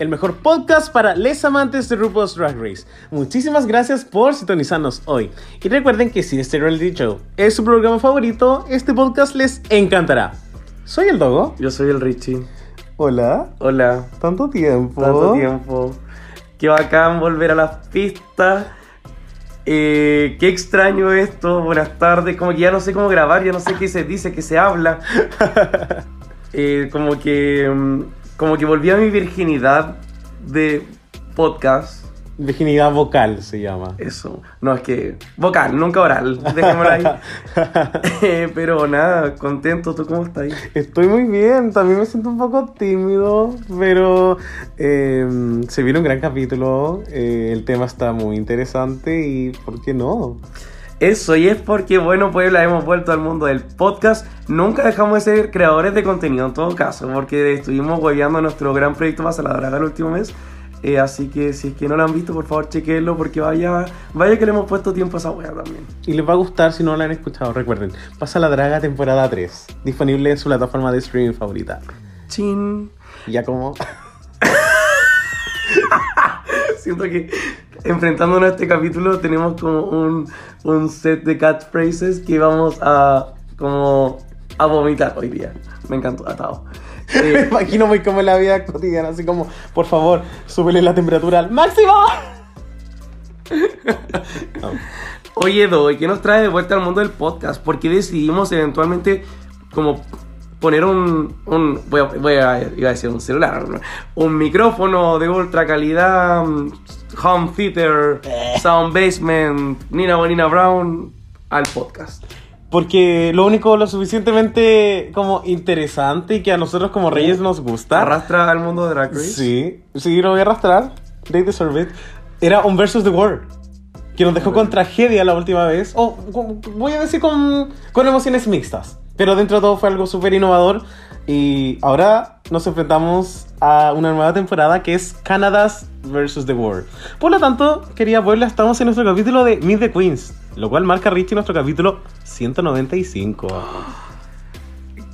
el mejor podcast para les amantes de RuPaul's Drag Race. Muchísimas gracias por sintonizarnos hoy. Y recuerden que si este reality show es su programa favorito, este podcast les encantará. Soy el Dogo. Yo soy el Richie. Hola. Hola. Tanto tiempo. Tanto tiempo. Qué bacán volver a las pistas. Eh, qué extraño esto. Buenas tardes. Como que ya no sé cómo grabar, ya no sé qué se dice, qué se habla. Eh, como que. mm, Como que volví a mi virginidad de podcast. Virginidad vocal se llama. Eso. No, es que. Vocal, nunca oral. Dejémoslo ahí. Eh, pero nada, contento. ¿Tú cómo estás? Estoy muy bien, también me siento un poco tímido, pero eh, se viene un gran capítulo, eh, el tema está muy interesante y ¿por qué no? Eso, y es porque, bueno, Puebla, hemos vuelto al mundo del podcast. Nunca dejamos de ser creadores de contenido, en todo caso, porque estuvimos hueveando nuestro gran proyecto Pasa la Draga el último mes. Eh, así que si es que no lo han visto, por favor, chequenlo, porque vaya, vaya que le hemos puesto tiempo a esa wea también. Y les va a gustar si no lo han escuchado, recuerden, pasa la draga temporada 3, disponible en su plataforma de streaming favorita. Chin. Ya como... Siento que enfrentándonos a este capítulo tenemos como un, un set de catchphrases que vamos a como a vomitar hoy día. Me encantó, atado. Me Eh, imagino muy como en la vida cotidiana, así como, por favor, súbele la temperatura al máximo. No. Oye, Doy, ¿qué nos trae de vuelta al mundo del podcast? ¿Por qué decidimos eventualmente como poner un, un voy, a, voy a- iba a decir un celular, un micrófono de ultra calidad, mm, home theater, sound basement, Nina Bonina Brown al podcast? Porque lo único lo suficientemente como interesante y que a nosotros como reyes nos gusta. Arrastra al mundo de Drag Race. Sí, sí, lo voy a arrastrar. They deserve it. Era un versus the world. Que nos dejó con tragedia la última vez. O con- voy a decir con, con emociones mixtas. Pero dentro de todo fue algo súper innovador. Y ahora nos enfrentamos a una nueva temporada que es Canadas versus the World. Por lo tanto, quería Puebla, estamos en nuestro capítulo de Meet the Queens. Lo cual marca Richie nuestro capítulo 195.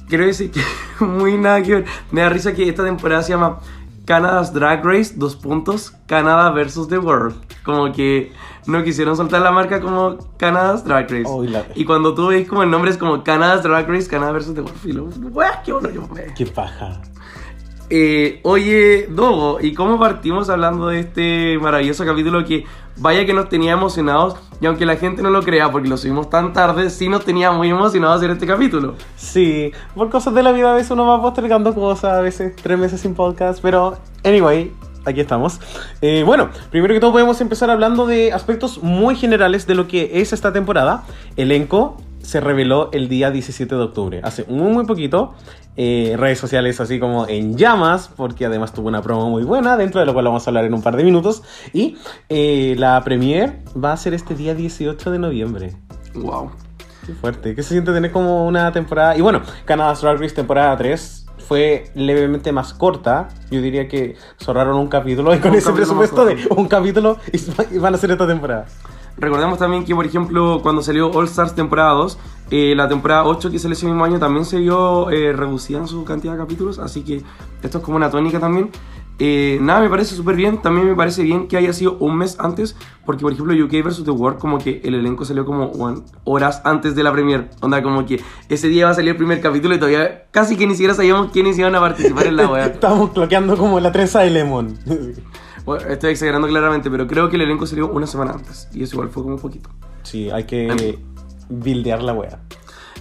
Quiero decir que muy nada que ver. Me da risa que esta temporada se llama Canada's Drag Race, dos puntos, Canada versus the World. Como que no quisieron soltar la marca como Canada's Drag Race. Oh, y la- Y cuando tú ves como el nombre es como Canada's Drag Race, Canada versus the World. Filo, weá, qué bueno yo me. Qué paja. Eh, oye, Dogo, ¿y cómo partimos hablando de este maravilloso capítulo que vaya que nos tenía emocionados? Y aunque la gente no lo crea porque lo subimos tan tarde, sí nos tenía muy emocionados hacer este capítulo. Sí, por cosas de la vida a veces uno va postergando cosas, a veces tres meses sin podcast, pero anyway, aquí estamos. Eh, bueno, primero que todo podemos empezar hablando de aspectos muy generales de lo que es esta temporada. Elenco se reveló el día 17 de octubre, hace muy muy poquito. Eh, redes sociales así como en llamas, porque además tuvo una promo muy buena, dentro de lo cual vamos a hablar en un par de minutos. Y eh, la premiere va a ser este día 18 de noviembre. Wow. Qué fuerte. ¿Qué se siente tener como una temporada? Y bueno, Canada's Drag Race temporada 3 fue levemente más corta. Yo diría que zorraron un capítulo y con Un ese presupuesto de un capítulo y van a hacer esta temporada. Recordemos también que, por ejemplo, cuando salió All Stars temporada 2, eh, la temporada 8 que salió ese mismo año también se vio eh, reducida en su cantidad de capítulos, así que esto es como una tónica también. Eh, nada, me parece súper bien, también me parece bien que haya sido un mes antes, porque por ejemplo UK vs. The World como que el elenco salió como one- horas antes de la premiere, onda como que ese día va a salir el primer capítulo y todavía casi que ni siquiera sabíamos quiénes iban a participar en la web. Estábamos cloqueando como la trenza de Lemon. Bueno, estoy exagerando claramente, pero creo que el elenco salió una semana antes, y eso igual fue como un poquito. sí, hay que buildear la wea.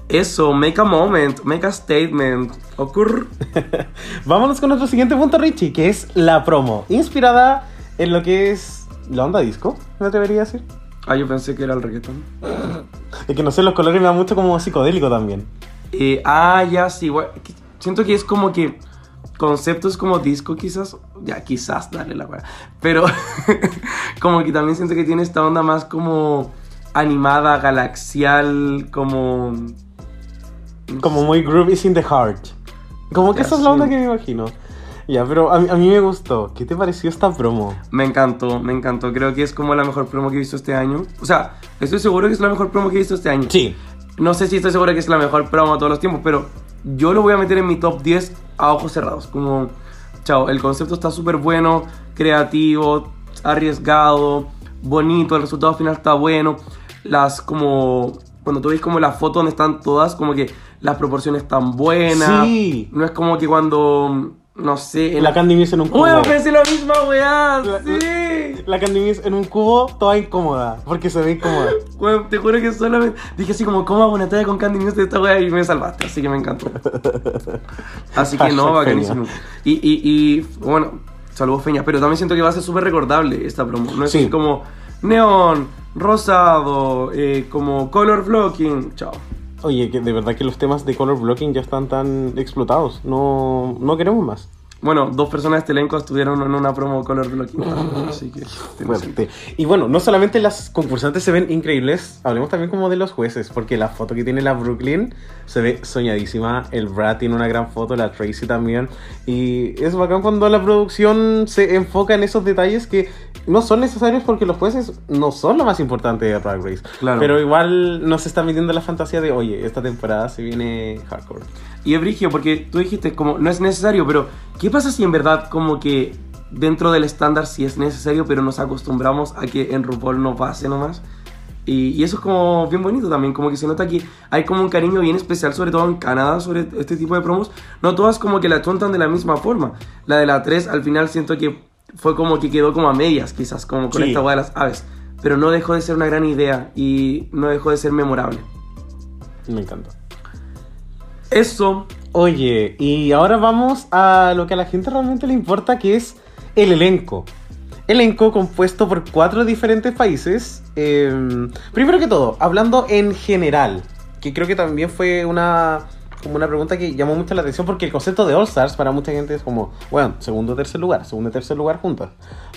Eso, make a moment, make a statement. Ocurre. Vámonos con nuestro siguiente punto, Richie, que es la promo. Inspirada en lo que es la onda disco, me atrevería a decir. Ah, yo pensé que era el reggaetón. Es que no sé, los colores me dan mucho como psicodélico también. Eh, ah, ya, sí, que Siento que es como que concepto es como disco quizás, ya quizás darle la weá, pero como que también siento que tiene esta onda más como animada, galaxial, como... Como muy Groove in the Heart. Como que Ya, esa es la onda que me imagino. Ya, pero a, a mí me gustó. ¿Qué te pareció esta promo? Me encantó, me encantó, creo que es como la mejor promo que he visto este año. O sea, estoy seguro que es la mejor promo que he visto este año. Sí. No sé si estoy seguro que es la mejor promo de todos los tiempos, pero yo lo voy a meter en mi top 10 a ojos cerrados. Como, chao, el concepto está súper bueno, creativo, arriesgado, bonito, el resultado final está bueno. Las como, cuando tú ves como la foto donde están todas, como que las proporciones están buenas. Sí. No es como que cuando, no sé, en La Candy en un cubo. Bueno, pensé lo mismo, weá, La- La Candy Muse en un cubo, toda incómoda. Porque se ve incómoda. Te juro que solamente dije así como, ¿cómo hago una talla con Candy Muse de esta weá? Y me salvaste, así que me encantó. Así que no, bacanísimo. Y, y, y, bueno, saludos Feña, pero también siento que va a ser súper recordable esta promo. No es Sí. así como neón, rosado, eh, como color blocking, chao. Oye, que de verdad que los temas de color blocking ya están tan explotados. No, no queremos más. Bueno, dos personas de este elenco estuvieron en una promo color blocking. Así que... Fuerte. Y bueno, no solamente las concursantes se ven increíbles, hablemos también como de los jueces, porque la foto que tiene la Brooklyn se ve soñadísima, el Brad tiene una gran foto, la Tracy también, y es bacán cuando la producción se enfoca en esos detalles que no son necesarios porque los jueces no son lo más importante de Drag Race, Claro. pero igual nos está metiendo la fantasía de, oye, esta temporada se viene hardcore. Y es brigio porque tú dijiste como no es necesario, pero ¿qué pasa si en verdad como que dentro del estándar sí es necesario, pero nos acostumbramos a que en RuPaul no pase nomás? Y, y eso es como bien bonito también, como que se nota que hay como un cariño bien especial, sobre todo en Canadá, sobre este tipo de promos. No todas como que la tontan de la misma forma. La de la 3 al final siento que fue como que quedó como a medias, quizás, como con Sí. esta hueá de las aves. Pero no dejó de ser una gran idea y no dejó de ser memorable. Me encanta. Eso Oye, y ahora vamos a lo que a la gente realmente le importa, que es el elenco. Elenco compuesto por cuatro diferentes países. Eh, primero que todo, hablando en general, que creo que también fue una como una pregunta que llamó mucho la atención porque el concepto de All Stars para mucha gente es como, bueno, segundo o tercer lugar, segundo y tercer lugar juntas.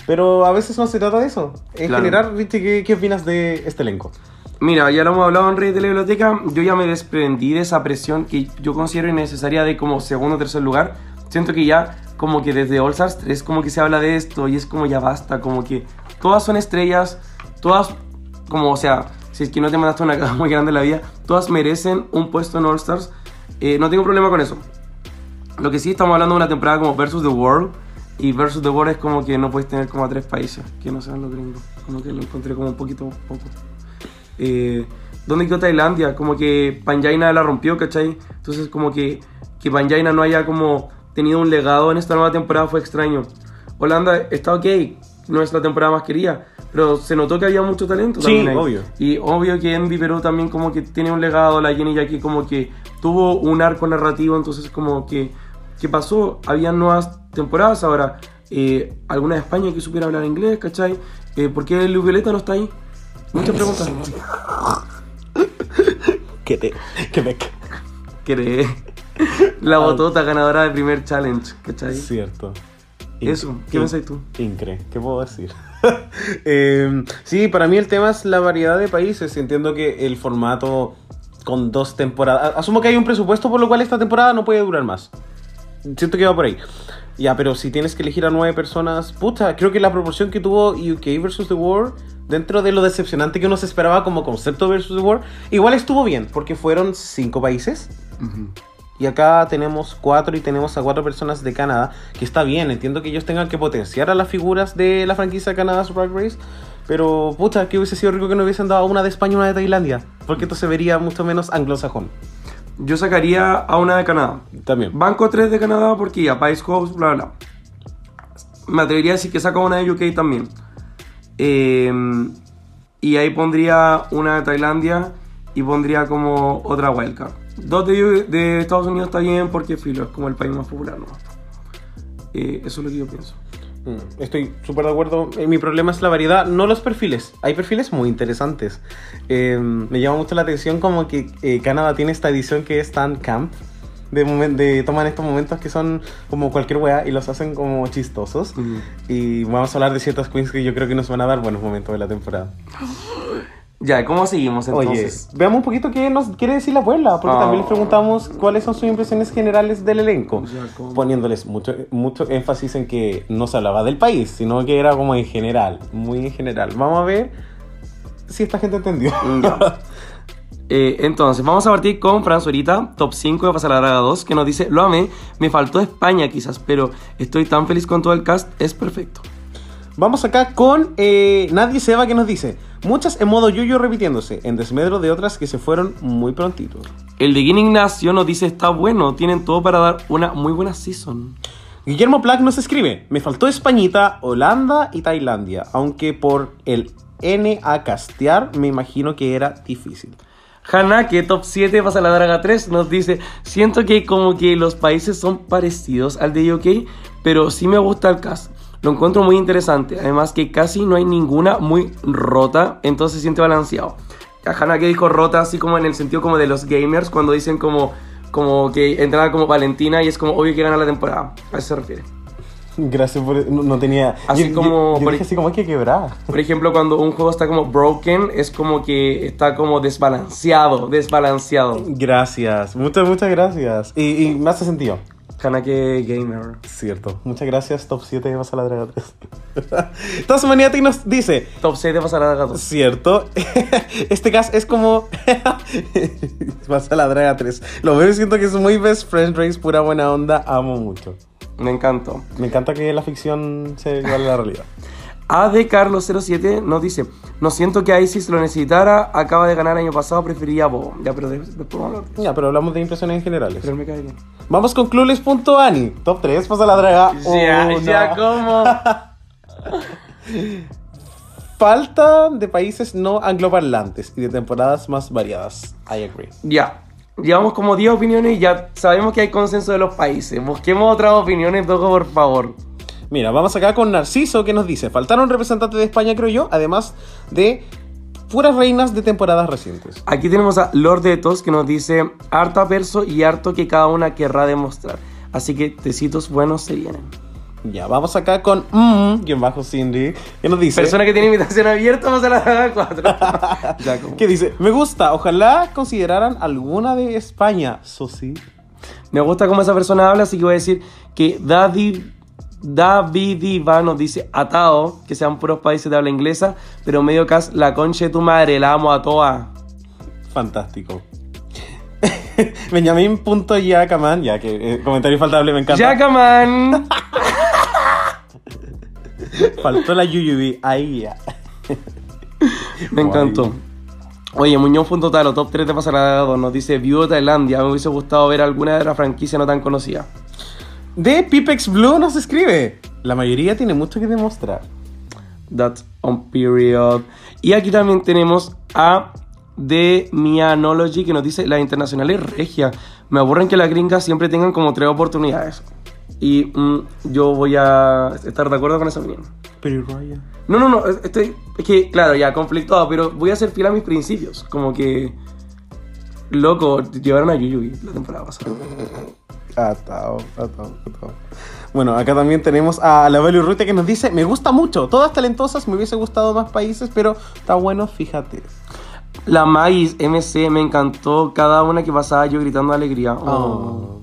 Pero a veces no se trata de eso. En Claro. general, Richie, ¿qué, ¿qué opinas de este elenco? Mira, ya lo hemos hablado en Rey de la Biblioteca. Yo ya me desprendí de esa presión que yo considero innecesaria de como segundo o tercer lugar. Siento que ya, como que desde All Stars 3, como que se habla de esto y es como ya basta. Como que todas son estrellas, todas, como, o sea, si es que no te mandaste una cara muy grande en la vida, todas merecen un puesto en All Stars. Eh, no tengo problema con eso. Lo que sí estamos hablando de una temporada como Versus the World. Y Versus the World es como que no puedes tener como a tres países que no sean los gringos. Como que lo encontré como un poquito poco. Eh, ¿Dónde quedó Tailandia? Como que Panjaina la rompió, ¿cachai? Entonces como que, que Panjaina no haya como tenido un legado en esta nueva temporada fue extraño. Holanda está ok, no es la temporada más querida, pero se notó que había mucho talento Sí, también ahí. obvio. Y obvio que Envy Perú también como que tiene un legado, la Jenny Jackie como que tuvo un arco narrativo, entonces como que, ¿qué pasó? Habían nuevas temporadas ahora. Eh, alguna de España que supiera hablar inglés, ¿cachai? Eh, ¿Por qué Luis Violeta no está ahí? Muchas preguntas. Quebec. Quebec. ¿Qué La botota ganadora del primer challenge, ¿cachai? Cierto. Eso, ¿qué In- pensás tú? Incre, ¿qué puedo decir? Eh, sí, para mí el tema es la variedad de países. Entiendo que el formato con dos temporadas. Asumo que hay un presupuesto por lo cual esta temporada no puede durar más. Siento que va por ahí. Ya, pero si tienes que elegir a nueve personas, puta, creo que la proporción que tuvo UK versus The World, dentro de lo decepcionante que uno se esperaba como concepto versus The World, igual estuvo bien, porque fueron cinco países. Y acá tenemos cuatro y tenemos a cuatro personas de Canadá, que está bien, entiendo que ellos tengan que potenciar a las figuras de la franquicia Canadá Drag Race, pero puta, que hubiese sido rico que no hubiesen dado una de España y una de Tailandia, porque esto se vería mucho menos anglosajón. Yo sacaría a una de Canadá. También. Banco 3 de Canadá porque ya, país host, bla, bla. Me atrevería a decir que saca una de UK también. Eh, y ahí pondría una de Tailandia y pondría como otra wildcard. Dos de, de Estados Unidos está bien porque filo, es como el país más popular, ¿no? Eh, eso es lo que yo pienso. Mm, Estoy súper de acuerdo. Eh, Mi problema es la variedad, no los perfiles. Hay perfiles muy interesantes. Eh, me llama mucho la atención como que eh, Canadá tiene esta edición que es tan camp. De, de toman estos momentos que son como cualquier weá y los hacen como chistosos. Y vamos a hablar de ciertas queens que yo creo que nos van a dar buenos momentos de la temporada. Ya, ¿cómo seguimos entonces? Oye, veamos un poquito qué nos quiere decir la abuela, porque Ah. también les preguntamos cuáles son sus impresiones generales del elenco, Ya, ¿cómo? poniéndoles mucho, mucho énfasis en que no se hablaba del país, sino que era como en general, muy en general. Vamos a ver si esta gente entendió. Ya. Eh, entonces, vamos a partir con Franzuerita, top 5 de Pasar la Draga 2, que nos dice, lo amé, me faltó España quizás, pero estoy tan feliz con todo el cast, es perfecto. Vamos acá con eh, Nadie se va que nos dice, muchas en modo yuyo repitiéndose, en desmedro de otras que se fueron muy prontito. El de Guin Ignacio nos dice, está bueno, tienen todo para dar una muy buena season. Guillermo Plack nos escribe, me faltó Españita, Holanda y Tailandia, aunque por el N a castear me imagino que era difícil. Hanake, top 7 pasa la Draga 3, nos dice, siento que como que los países son parecidos al de UK, pero sí me gusta el cast. Lo encuentro muy interesante, además que casi no hay ninguna muy rota, entonces se siente balanceado. A Hanake dijo rota así como en el sentido como de los gamers, cuando dicen como, como que entraba como Valentina y es como obvio que gana la temporada. A eso se refiere. Gracias por... No, no tenía... Así como- Yo, por- dije así como hay que quebrar. Por ejemplo, cuando un juego está como broken, es como que está como desbalanceado, desbalanceado. Gracias, muchas, muchas gracias. Y, y me hace sentido. Hanake Gamer. Cierto. Muchas gracias, Top 7 de Pasa la Draga 3. Tasmaniatic nos dice, Top 6 de pasar a la 2. Cierto. Este cast es como. Pasa la Draga 3. Lo veo y siento que es muy best friend race, pura buena onda. Amo mucho. Me encantó. Me encanta que la ficción se iguale a la realidad. AD Carlos 07 nos dice: No siento que Isis lo necesitara, acaba de ganar año pasado, preferiría a Bobo. Ya, pero de- después vamos a hablar. Ya, pero hablamos de impresiones en generales. Pero me cae bien. Vamos con Clueless.ani. Top 3, pasa la draga. Ya, Una. ya, ¿cómo? Falta de países no angloparlantes y de temporadas más variadas. I agree. ya. Llevamos como 10 opiniones y ya sabemos que hay consenso de los países. Busquemos otras opiniones, Toco, por favor. Mira, vamos acá con Narciso que nos dice, faltaron representantes de España, creo yo, además de puras reinas de temporadas recientes. Aquí tenemos a Lord Detos que nos dice: harta verso y harto que cada una querrá demostrar. Así que tecitos buenos se vienen. Ya, vamos acá con mm, quien bajo Cindy, que nos dice, Persona que tiene invitación abierta, vamos a la 4. ya, como. que dice, me gusta, ojalá consideraran alguna de España, eso sí. Me gusta cómo esa persona habla, así que voy a decir que David, David Iva nos dice atado, que sean puros países de habla inglesa, pero medio cas la concha de tu madre, la amo a toa. Fantástico. Benjamin.yacaman, ya que eh, comentario infaltable me encanta. Jackaman. Faltó la Yuyubi, ahí ya. Me encantó. Oye, Muñoz.talo, top 3 de pasarada 2, nos dice Viuda Tailandia. Me hubiese gustado ver alguna de la franquicia no tan conocida. De Pipex Blue nos escribe, la mayoría tiene mucho que demostrar. That's on period. Y aquí también tenemos a de Mianology que nos dice la internacional es regia. Me aburren que las gringas siempre tengan como tres oportunidades. Y mm, yo voy a estar de acuerdo con esa opinión. Pero Ryan. No, no, no, es- estoy, es que, claro, ya conflictuado, pero voy a ser fiel a mis principios. Como que, loco, llevaron a Yuyubi la temporada pasada. Atao, atao, atao. Bueno, acá también tenemos a la Value Rute que nos dice, me gusta mucho, todas talentosas, me hubiese gustado más países, pero está bueno, fíjate. La Magis MC me encantó cada una que pasaba yo gritando de alegría. Oh.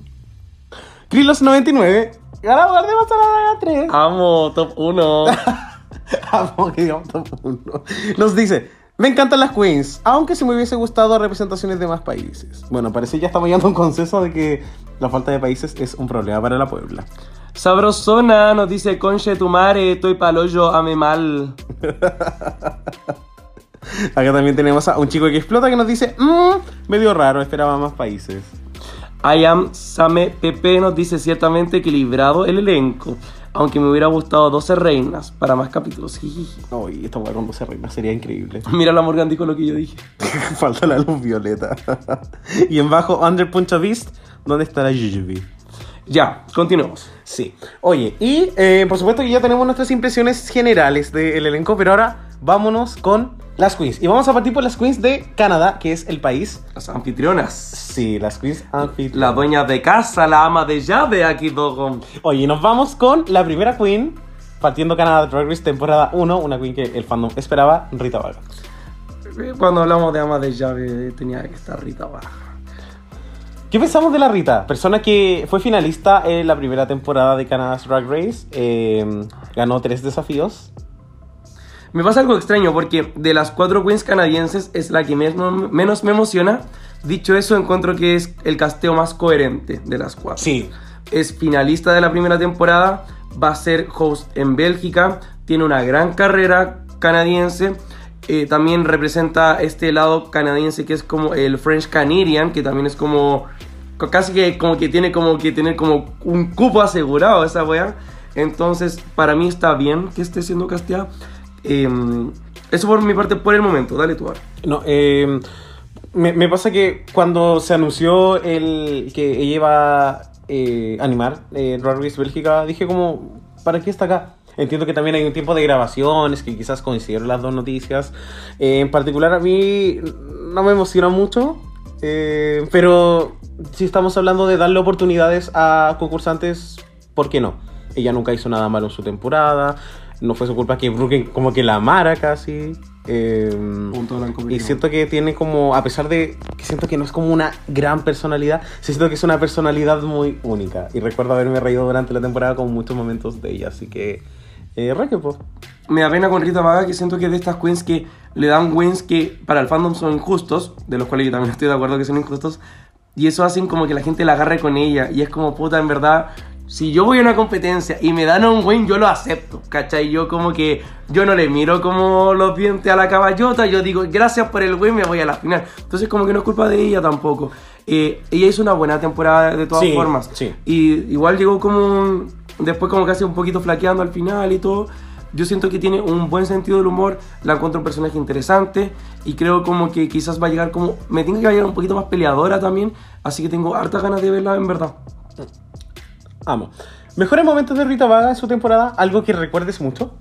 Krilos99, ganador de Pasarada 3. Amo, top 1. Amo que digamos top uno. Nos dice, me encantan las queens, aunque si me hubiese gustado representaciones de más países. Bueno, parece que ya estamos llegando a un consenso de que la falta de países es un problema para la Puebla. Sabrosona nos dice, conche tu madre, estoy paloyo, ame mal. Acá también tenemos a un chico que explota que nos dice, mmm, medio raro, esperaba más países. I am Same Pepe nos dice ciertamente equilibrado el elenco, aunque me hubiera gustado 12 reinas para más capítulos. Jijiji. Uy, esta hueá con 12 reinas sería increíble. Mira la Morgan dijo lo que yo dije. Falta la luz violeta. y en bajo, Under Punch of Beast, ¿dónde está la Jujubi? Ya, continuemos. Sí. Oye, y eh, por supuesto que ya tenemos nuestras impresiones generales del elenco, pero ahora vámonos con Las queens. Y vamos a partir por las queens de Canadá, que es el país. Las anfitrionas. Sí, las queens anfitrionas. La dueña de casa, la ama de llave aquí, Dogon. Oye, nos vamos con la primera queen, partiendo Canadá Drag Race temporada 1, una queen que el fandom esperaba, Rita Vaga. Cuando hablamos de ama de llave, tenía que estar Rita Baja. ¿Qué pensamos de la Rita? Persona que fue finalista en la primera temporada de Canada's Drag Race, eh, ganó tres desafíos. Me pasa algo extraño porque de las cuatro queens canadienses es la que menos, menos me emociona. Dicho eso, encuentro que es el casteo más coherente de las cuatro. Sí. Es finalista de la primera temporada, va a ser host en Bélgica, tiene una gran carrera canadiense. eh, también representa este lado canadiense que es como el French Canadian, que también es como co- casi que como que tiene como que tener como un cupo asegurado esa wea. Entonces, para mí está bien que esté siendo casteada. Eh, eso por mi parte por el momento. Dale tú ahora. No, eh, me, me pasa que cuando se anunció el que ella iba a eh, animar eh, Drag Bélgica, dije como, ¿para qué está acá? Entiendo que también hay un tiempo de grabaciones, que quizás coincidieron las dos noticias. Eh, en particular a mí no me emociona mucho, eh, pero si estamos hablando de darle oportunidades a concursantes, ¿por qué no? Ella nunca hizo nada malo en su temporada, no fue su culpa que Brooklyn como que la amara casi. eh, Punto blanco. y siento que tiene como, a pesar de que siento que no es como una gran personalidad, siento que es una personalidad muy única. Y recuerdo haberme reído durante la temporada con muchos momentos de ella, así que... Eh, re que, po. me da pena con Rita Vaga que siento que de estas queens que le dan wins que para el fandom son injustos, de los cuales yo también estoy de acuerdo que son injustos, y eso hacen como que la gente la agarre con ella, y es como puta, en verdad, si yo voy a una competencia y me dan un win, yo lo acepto, ¿cachai? Yo como que, yo no le miro como los dientes a la caballota, yo digo, gracias por el win, me voy a la final. Entonces como que no es culpa de ella tampoco. Eh, ella hizo una buena temporada de todas Sí, formas. sí. Y igual llegó como después como casi un poquito flaqueando al final y todo. Yo siento que tiene un buen sentido del humor, la encuentro un personaje interesante y creo como que quizás va a llegar como... Me tiene que llegar un poquito más peleadora también, así que tengo hartas ganas de verla en verdad. Amo. Mejores momentos de Rita Vaga en su temporada, algo que recuerdes mucho.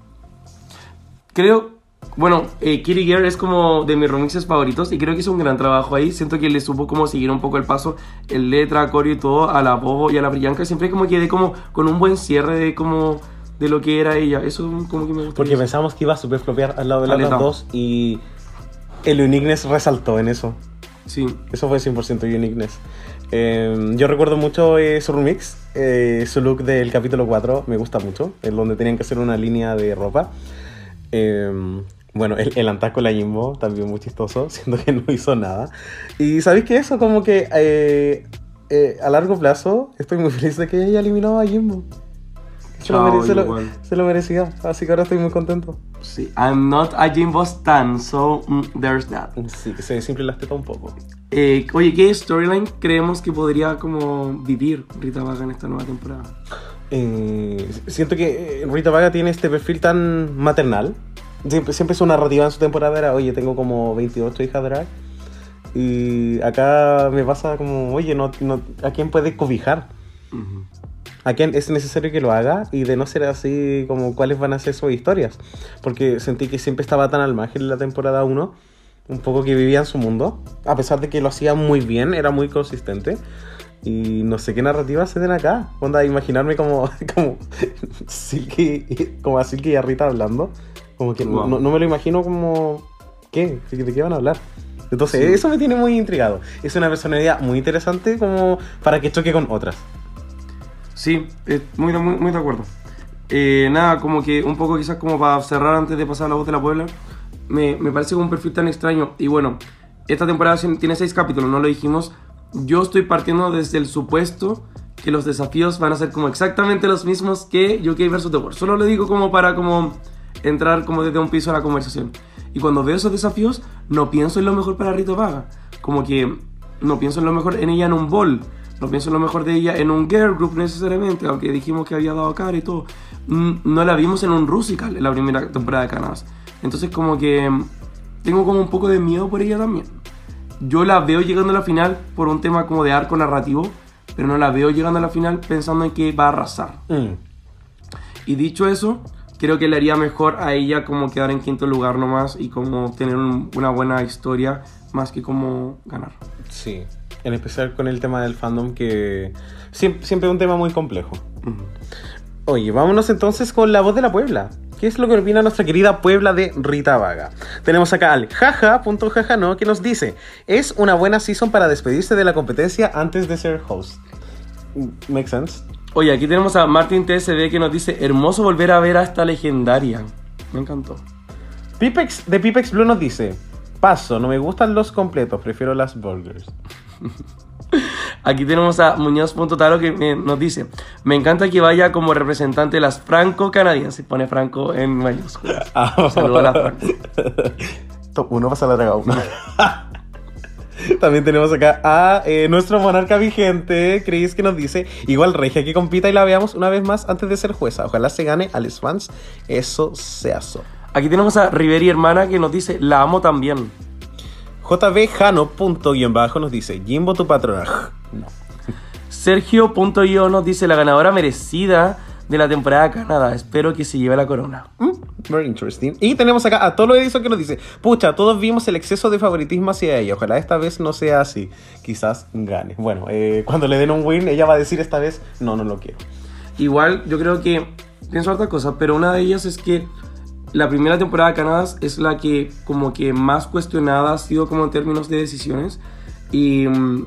Creo, bueno, eh, Kitty Girl es como de mis remixes favoritos y creo que hizo un gran trabajo ahí. Siento que le supo como seguir un poco el paso, el letra, coreo y todo, a la Bobo y a la Brillanca. Siempre como quedé como con un buen cierre de como de lo que era ella. Eso como que me gusta. Porque pensamos que iba a super al lado de las dos y el uniqueness resaltó en eso. Sí. Eso fue 100% uniqueness. Eh, yo recuerdo mucho eh, su remix, eh, su look del capítulo 4, me gusta mucho, en donde tenían que hacer una línea de ropa. Eh, bueno, el, el antaco la Jimbo, también muy chistoso, siendo que no hizo nada. Y sabéis que eso, como que eh, eh, a largo plazo, estoy muy feliz de que ella eliminó a Jimbo. Se lo, Chao, mere- se lo- se lo merecía, así que ahora estoy muy contento. Sí. I'm not a Jimbo Stan, so mm, there's that. Sí, que se simple las tetas un poco. Eh, oye, ¿qué storyline creemos que podría como vivir Rita Vaga en esta nueva temporada? Eh, siento que eh, Rita Vaga tiene este perfil tan maternal. Siempre, siempre su narrativa en su temporada era, oye, tengo como 28 hijas drag. Y acá me pasa como, oye, no, no- ¿a quién puede cobijar? ¿A quién es necesario que lo haga? Y de no ser así, como cuáles van a ser sus historias. Porque sentí que siempre estaba tan al margen en la temporada 1, un poco que vivía en su mundo. A pesar de que lo hacía muy bien, era muy consistente. Y no sé qué narrativa se den acá. Onda, imaginarme como, como, Silky, como a Silky y a Rita hablando. Como que Wow. no, no me lo imagino como... ¿Qué? ¿De de qué van a hablar? Entonces, Sí. eso me tiene muy intrigado. Es una personalidad muy interesante como para que choque con otras. Sí, eh, muy, de- muy, muy de acuerdo. Eh, nada, como que un poco quizás como para cerrar antes de pasar la voz de la Puebla, me, me parece un perfil tan extraño. Y bueno, esta temporada tiene seis capítulos, no lo dijimos. Yo estoy partiendo desde el supuesto que los desafíos van a ser como exactamente los mismos que UK vs. The World. Solo lo digo como para como entrar como desde un piso a la conversación. Y cuando veo esos desafíos, no pienso en lo mejor para Rita Vaga. Como que no pienso en lo mejor en ella en un ball. No pienso en lo mejor de ella en un girl group necesariamente, aunque dijimos que había dado cara y todo. Mm, No la vimos en un Rusical en la primera temporada de Canadas. Entonces como que mm, tengo como un poco de miedo por ella también. Yo la veo llegando a la final por un tema como de arco narrativo, pero no la veo llegando a la final pensando en que va a arrasar. Mm. Y dicho eso, creo que le haría mejor a ella como quedar en quinto lugar nomás y como tener un- una buena historia más que como ganar. Sí, en especial con el tema del fandom que siempre, siempre es un tema muy complejo. Oye, vámonos entonces con la voz de la Puebla. ¿Qué es lo que opina nuestra querida Puebla de Rita Vaga? Tenemos acá al jaja.jajano que nos dice, es una buena season para despedirse de la competencia antes de ser host. Make sense. Oye, aquí tenemos a Martin TSD que nos dice, hermoso volver a ver a esta legendaria. Me encantó. Pipex, de Pipex Blue nos dice, paso, no me gustan los completos, prefiero las burgers. Aquí tenemos a Muñoz.taro que eh, nos dice, me encanta que vaya como representante de las franco-canadienses. Pone franco en mayúsculas. Saludos a las franco. Top 1 pasa la traga 1. También tenemos acá a eh, nuestro monarca vigente, Chris, que nos dice, igual regia que compita y la veamos una vez más antes de ser jueza. Ojalá se gane a los fans. Eso se aso. Aquí tenemos a Riveri Hermana que nos dice, la amo también. JB Jano punto guion bajo nos dice, Jimbo tu patrona. No. Sergio.io nos dice, la ganadora merecida de la temporada de Canadá. Espero que se lleve la corona. Mm, Very interesting. Y tenemos acá a Tolo Edison que nos dice, pucha, todos vimos el exceso de favoritismo hacia ella. Ojalá esta vez no sea así. Quizás gane. Bueno, eh, cuando le den un win, ella va a decir esta vez, no, no lo quiero. Igual, yo creo que pienso hartas cosas, pero una de ellas es que la primera temporada de Canadá es la que como que más cuestionada ha sido como en términos de decisiones. Y, mm,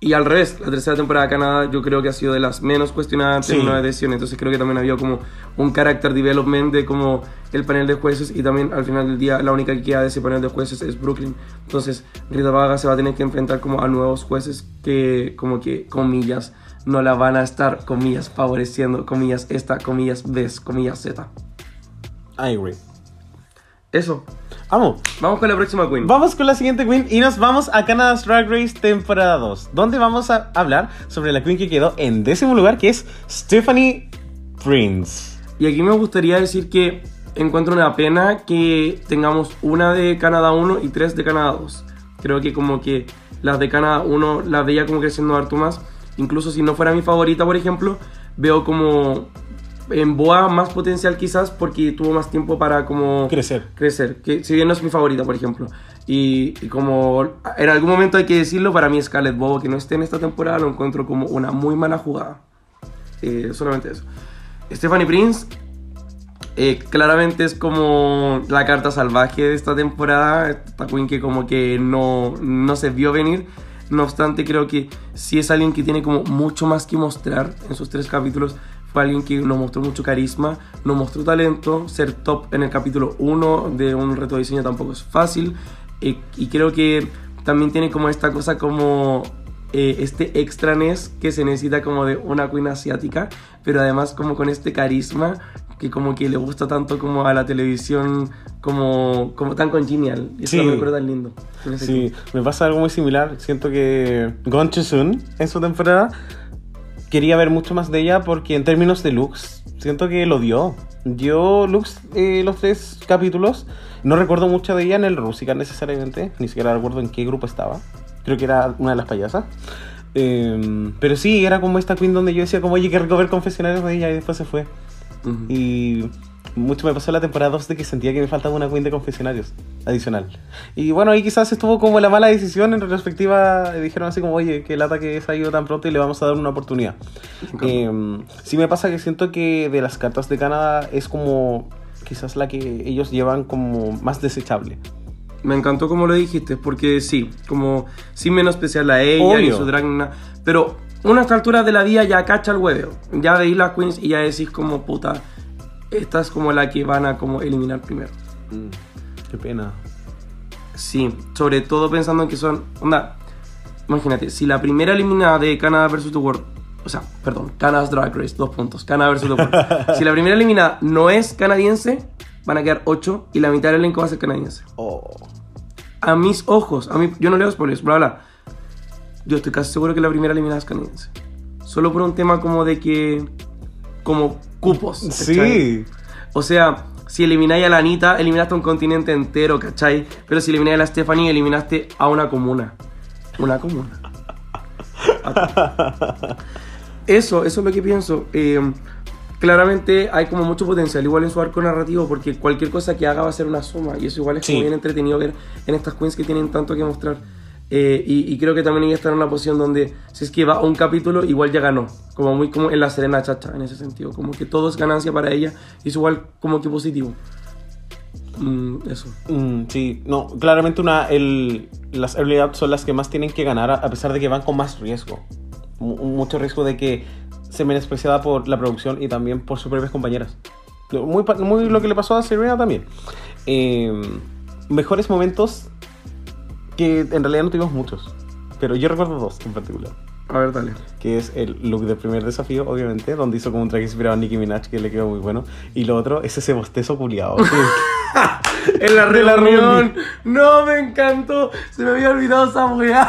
y al revés, la tercera temporada de Canadá yo creo que ha sido de las menos cuestionadas en Sí. términos de decisiones. Entonces creo que también había como un character development de como el panel de jueces y también al final del día la única que queda de ese panel de jueces es Brooklyn. Entonces Rita Vaga se va a tener que enfrentar como a nuevos jueces que como que comillas no la van a estar comillas favoreciendo, comillas esta, comillas ves, comillas z. I agree. Eso. Vamos. Vamos con la próxima queen. Vamos con la siguiente queen y nos vamos a Canada's Drag Race temporada 2, donde vamos a hablar sobre la queen que quedó en décimo lugar, que es Stephanie Prince. Y aquí me gustaría decir que encuentro una pena que tengamos una de Canadá 1 y tres de Canadá 2. Creo que como que las de Canadá 1 las veía como creciendo harto más. Incluso si no fuera mi favorita, por ejemplo, veo como en Boa más potencial quizás porque tuvo más tiempo para como Crecer. crecer. Que si bien no es mi favorita, por ejemplo. Y, y como en algún momento hay que decirlo, para mí Scarlett Bobo que no esté en esta temporada lo encuentro como una muy mala jugada. Eh, solamente eso. Stephanie Prince eh, claramente es como la carta salvaje de esta temporada. Esta queen que como que no, no se vio venir. No obstante, creo que sí es alguien que tiene como mucho más que mostrar en sus tres capítulos. Fue alguien que nos mostró mucho carisma, nos mostró talento. Ser top en el capítulo 1 de un reto de diseño tampoco es fácil. Eh, y creo que también tiene como esta cosa como eh, este extranes que se necesita como de una queen asiática, pero además como con este carisma que como que le gusta tanto como a la televisión como, como tan congenial. Eso Sí. me recuerda tan lindo. Sí, me pasa algo muy similar. Siento que Gon Sun en su temporada quería ver mucho más de ella porque en términos de looks, siento que lo dio. Dio looks eh, los tres capítulos. No recuerdo mucho de ella en el Rusica necesariamente. Ni siquiera recuerdo en qué grupo estaba. Creo que era una de las payasas. Eh, pero sí, era como esta queen donde yo decía como, oye, que rico ver confesionarios de ella y después se fue. Ujú. Y mucho me pasó en la temporada 2 de que sentía que me faltaba una queen de confesionarios adicional. Y bueno, ahí quizás estuvo como la mala decisión en retrospectiva. eh, Dijeron así como, oye, que lata que se ha ido tan pronto y le vamos a dar una oportunidad. Eh, sí me pasa que siento que de las cartas de Canadá es como quizás la que ellos llevan como más desechable. Me encantó como lo dijiste, porque sí, como sin menospreciar a ella y Obvio. su drag, na- pero una a esta altura de la vida ya cacha el hueveo. Ya veis las queens y ya decís como puta, esta es como la que van a como eliminar primero. Qué pena. Sí, sobre todo pensando en que son. Onda, imagínate, si la primera eliminada de Canadá vs. The World. O sea, perdón, Canada's Drag Race, dos puntos. Canadá vs. The World. si la primera eliminada no es canadiense, van a quedar 8 y la mitad del elenco va a ser canadiense. Oh. A mis ojos, a mí, yo no leo spoilers, bla, bla. Yo estoy casi seguro que la primera eliminada es canadiense. Solo por un tema como de que. Como cupos. ¿cachai? Sí. O sea, si elimináis a la Anita, eliminaste a un continente entero, ¿cachai? Pero si elimináis a la Stephanie, eliminaste a una comuna. Una comuna. Eso, eso es lo que pienso. Eh, claramente hay como mucho potencial igual en su arco narrativo porque cualquier cosa que haga va a ser una suma y eso igual es como bien entretenido ver en estas queens que tienen tanto que mostrar. Eh, y, y creo que también ella está en una posición donde si es que va a un capítulo igual ya ganó, como muy como en la Serena Chacha en ese sentido, como que todo es ganancia para ella y es igual como que positivo. Mm, eso. Mm, sí, no, claramente una, el, las early son las que más tienen que ganar a, pesar de que van con más riesgo. Mu- mucho riesgo de que se menospreciada por la producción y también por sus propias compañeras. Muy, muy lo que le pasó a Serena también. Eh, mejores momentos que en realidad no tuvimos muchos, pero yo recuerdo dos en particular. A ver, dale. Que es el look del primer desafío, obviamente, donde hizo como un traje inspirado en Nicki Minaj que le quedó muy bueno. Y lo otro es ese bostezo culiado. En la De la reunión. no, me encantó. Se me había olvidado esa weá.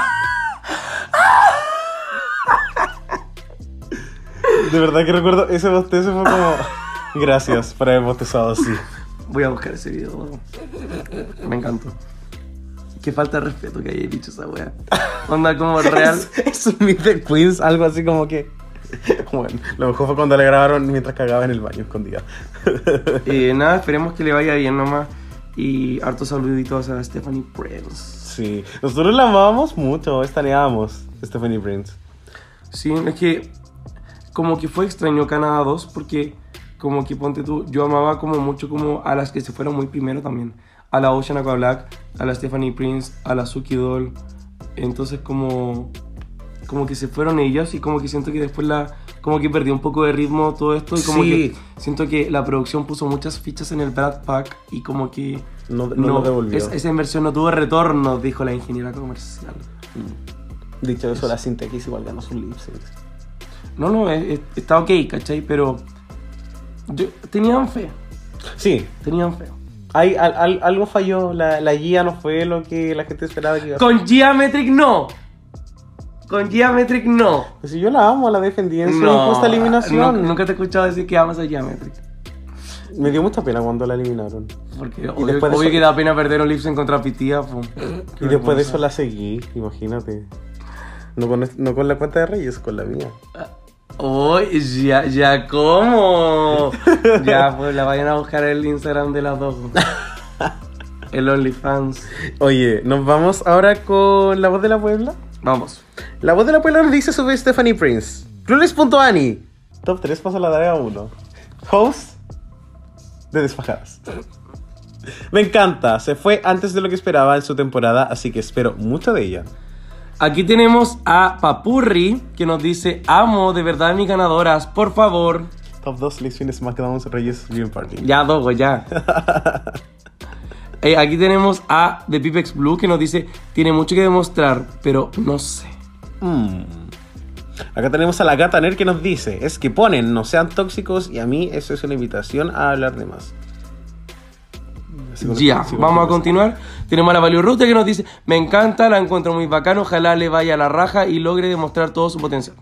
De verdad que recuerdo ese bostezo fue como. Gracias por haber bostezado así. Voy a buscar ese video. Me encantó. Qué falta de respeto que haya dicho esa weá. Onda como real. Es, es un Meet the Queens, algo así como que. Bueno, lo mejor fue cuando le grabaron mientras cagaba en el baño escondida. Eh, nada, esperemos que le vaya bien nomás. Y hartos saluditos a Stephanie Prince. Sí, nosotros la amábamos mucho, estaneábamos Stephanie Prince. Sí, es que como que fue extraño Canadá 2 porque como que ponte tú, yo amaba como mucho como a las que se fueron muy primero también. A la Ocean Aqua Black, a la Stephanie Prince, a la Suki Doll. Entonces como como que se fueron ellas y como que siento que después la como que perdió un poco de ritmo todo esto y como Sí. que siento que la producción puso muchas fichas en el Brad Pack y como que No, no, lo devolvió. es- esa inversión no tuvo retorno, dijo la ingeniera comercial. Dicho eso, la Sintex igual ganó su lip sync. No, no, es- está ok, ¿cachai? Pero yo, tenían fe, Sí, tenían fe. Hay, al- al- algo falló, la, la guía no fue lo que la gente esperaba que iba a. Con Geometric no. Con Geometric no. Pues si yo la amo, la defendí en su injusta eliminación. nu- nunca te he escuchado decir que amas a Geometric. Me dio mucha pena cuando la eliminaron. Porque obvio, después de obvio eso- que da pena perder un lip sync contra Pitía. po. Y después de eso la seguí, imagínate. No con, no con la cuenta de Reyes, con la mía. Uy, ya, ya, ¿cómo? ya, pues la vayan a buscar el Instagram de las dos. El OnlyFans. Oye, nos vamos ahora con la voz de la Puebla. Vamos. La voz de la Puebla nos dice sobre Stephanie Prince. Clueless.ani. Top 3 pasa la tarea 1. Host de desfajadas. Me encanta, se fue antes de lo que esperaba en su temporada, así que espero mucho de ella. Aquí tenemos a Papurri que nos dice: Amo de verdad mis ganadoras, por favor. Top 2 Listen SmackDown Reyes Dream Party. Ya, Dogo, ya. Eh, aquí tenemos a The Pipex Blue que nos dice: Tiene mucho que demostrar, pero no sé. Mm. Acá tenemos a la gata Ner que nos dice, es que ponen, no sean tóxicos y a mí eso es una invitación a hablar de más. Ya, vamos a continuar. Tenemos a la Value que nos dice: Me encanta, la encuentro muy bacana, ojalá le vaya a la raja y logre demostrar todo su potencial.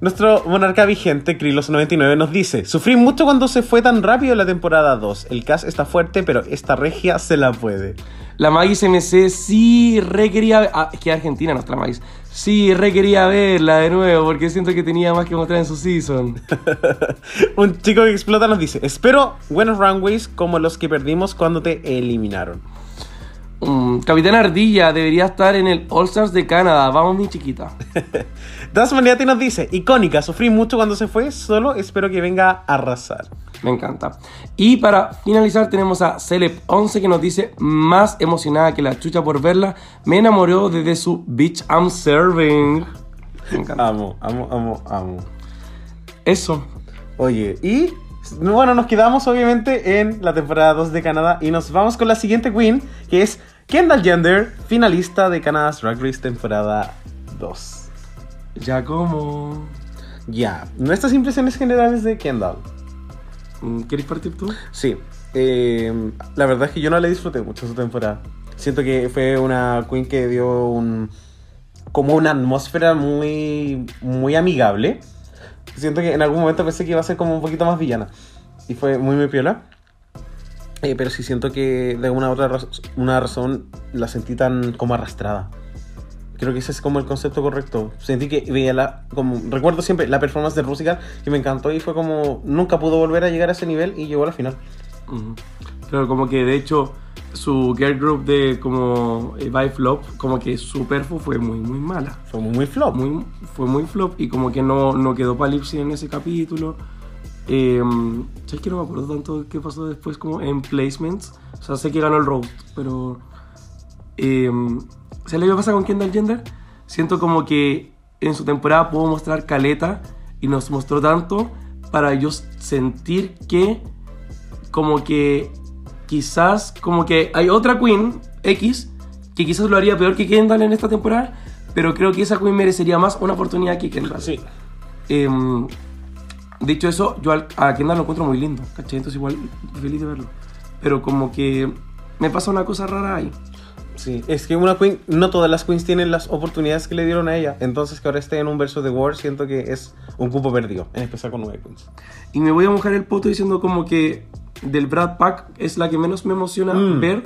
Nuestro monarca vigente, Krilos99, nos dice, sufrí mucho cuando se fue tan rápido la temporada 2. El cast está fuerte, pero esta regia se la puede. La Magis MC sí requería. Ah, es que Argentina nuestra Magis. Sí, requería verla de nuevo porque siento que tenía más que mostrar en su season. Un chico que explota nos dice, espero buenos runways como los que perdimos cuando te eliminaron. Mm, Capitán Ardilla debería estar en el All Stars de Canadá. Vamos, mi chiquita. Das Maniati nos dice, icónica, sufrí mucho cuando se fue, solo espero que venga a arrasar. Me encanta. Y para finalizar tenemos a Celeb11 que nos dice, más emocionada que la chucha por verla, me enamoró desde su Bitch I'm Serving. Me encanta. Amo, amo, amo, amo. Eso. Oye, y bueno, nos quedamos obviamente en la temporada 2 de Canadá y nos vamos con la siguiente queen, que es Kendall Gender, finalista de Canada's Drag Race temporada 2. Ya como... Ya, nuestras impresiones generales de Kendall. Mm, ¿Quieres partir tú? Sí, eh, la verdad es que yo no le disfruté mucho su temporada. Siento que fue una queen que dio un como una atmósfera muy muy amigable. Siento que en algún momento pensé que iba a ser como un poquito más villana y fue muy muy piola. Eh, pero sí siento que de alguna otra raz- una razón la sentí tan como arrastrada. Creo que ese es como el concepto correcto. Sentí que veía la. Como, recuerdo siempre la performance de Rusical que me encantó y fue como. Nunca pudo volver a llegar a ese nivel y llegó a la final. Ujú. Claro, como que de hecho su girl group de como eh, by flop, como que su perfo fue muy muy mala. Fue muy flop. Muy, fue muy flop y como que no, no quedó para Lipsy en ese capítulo. Eh, ¿Sabes que no me acuerdo tanto de qué pasó después como en placements? O sea, sé que ganó el roast, pero... Eh, ¿Sabes lo que pasa con Kendall Jenner? Siento como que en su temporada pudo mostrar caleta y nos mostró tanto para yo sentir que como que quizás como que hay otra queen X que quizás lo haría peor que Kendall en esta temporada, pero creo que esa queen merecería más una oportunidad que Kendall. Sí. Em, dicho eso, yo a Kendall lo encuentro muy lindo, ¿cachai? Entonces igual feliz de verlo. Pero como que me pasa una cosa rara ahí. Sí, es que una queen, no todas las queens tienen las oportunidades que le dieron a ella. Entonces que ahora esté en un verso de War, siento que es un cupo perdido, en especial con nueve queens. Y me voy a mojar el poto diciendo como que del Brad Pack es la que menos me emociona Mm. ver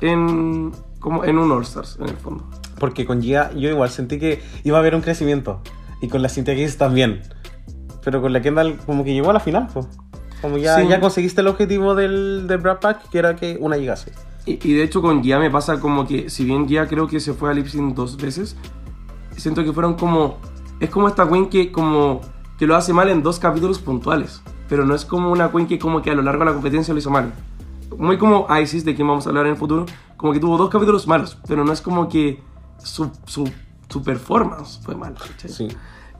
en, como en un All Stars, en el fondo. Porque con Gia yo igual sentí que iba a haber un crecimiento. Y con la Cynthia Gates también. Pero con la Kendall como que llegó a la final, pues. Como ya, Sí. ya conseguiste el objetivo del, del Brad Pack, que era que una llegase. Y, y de hecho con Gia me pasa como que, si bien Gia creo que se fue a Lip Sync dos veces, siento que fueron como... Es como esta queen que como que lo hace mal en dos capítulos puntuales, pero no es como una queen que como que a lo largo de la competencia lo hizo mal. Muy como Isis, de quien vamos a hablar en el futuro, como que tuvo dos capítulos malos, pero no es como que su, su, su performance fue mal. ¿cachai? Sí.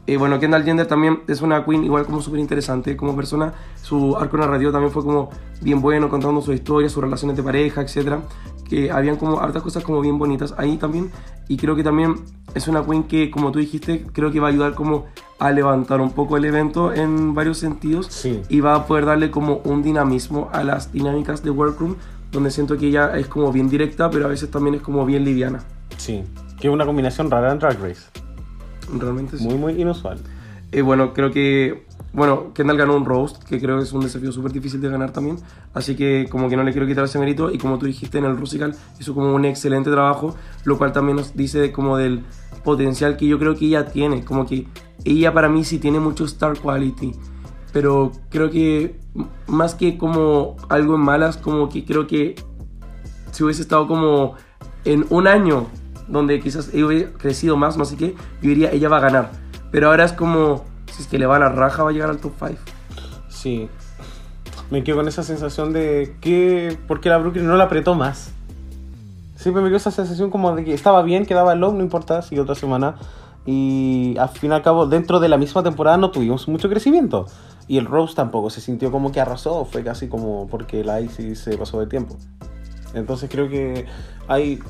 Eh, bueno, Kendall Jenner también es una queen igual como súper interesante como persona. Su arco narrativo también fue como bien bueno, contando su historia, sus relaciones de pareja, etc. Que habían como hartas cosas como bien bonitas ahí también. Y creo que también es una queen que, como tú dijiste, creo que va a ayudar como a levantar un poco el evento en varios sentidos. Sí. Y va a poder darle como un dinamismo a las dinámicas de Workroom, donde siento que ella es como bien directa, pero a veces también es como bien liviana. Sí. Que es una combinación rara en Drag Race. Realmente sí. Muy, muy inusual. Eh, bueno, creo que. Bueno, Kendall ganó un roast, que creo que es un desafío súper difícil de ganar también. Así que, como que no le quiero quitar ese mérito. Y como tú dijiste en el Rusical, hizo como un excelente trabajo, lo cual también nos dice como del potencial que yo creo que ella tiene. Como que ella para mí sí tiene mucho star quality. Pero creo que más que como algo en malas, como que creo que si hubiese estado como en un año donde quizás ella hubiera crecido más, no sé qué, yo diría ella va a ganar. Pero ahora es como, si es que le va a la raja, va a llegar al top 5. Sí. Me quedo con esa sensación de que. ¿Por qué la Brooklyn no la apretó más? Siempre me quedó esa sensación como de que estaba bien, quedaba low, no importa, sigue otra semana. Y al fin y al cabo, dentro de la misma temporada no tuvimos mucho crecimiento. Y el Rose tampoco se sintió como que arrasó, fue casi como porque la Isis se pasó de tiempo. Entonces creo que hay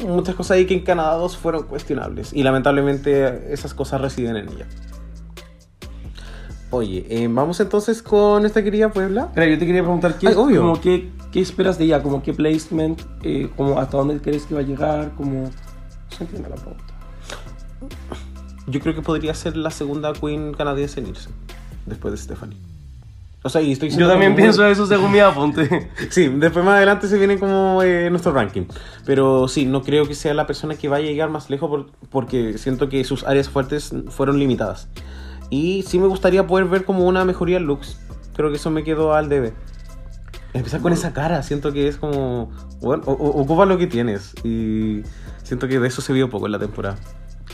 muchas cosas ahí que en Canadá 2 fueron cuestionables. Y lamentablemente esas cosas residen en ella. Oye, eh, vamos entonces con esta querida Puebla. Mira, yo te quería preguntar, ¿qué, Ay, obvio. como qué, qué esperas de ella? Como qué placement, eh, como hasta dónde crees que va a llegar, como... No se entiende la pregunta. Yo creo que podría ser la segunda queen canadiense en irse. Después de Stephanie. O sea, y estoy Yo también muy- pienso eso según mi apunte. Sí, después más adelante se viene como eh, nuestro ranking. Pero sí, no creo que sea la persona que vaya a llegar más lejos por- porque siento que sus áreas fuertes fueron limitadas. Y sí me gustaría poder ver como una mejoría en looks. Creo que eso me quedó al debe. Empezar con esa cara, siento que es como... Bueno, o- o- ocupa lo que tienes. Y siento que de eso se vio poco en la temporada.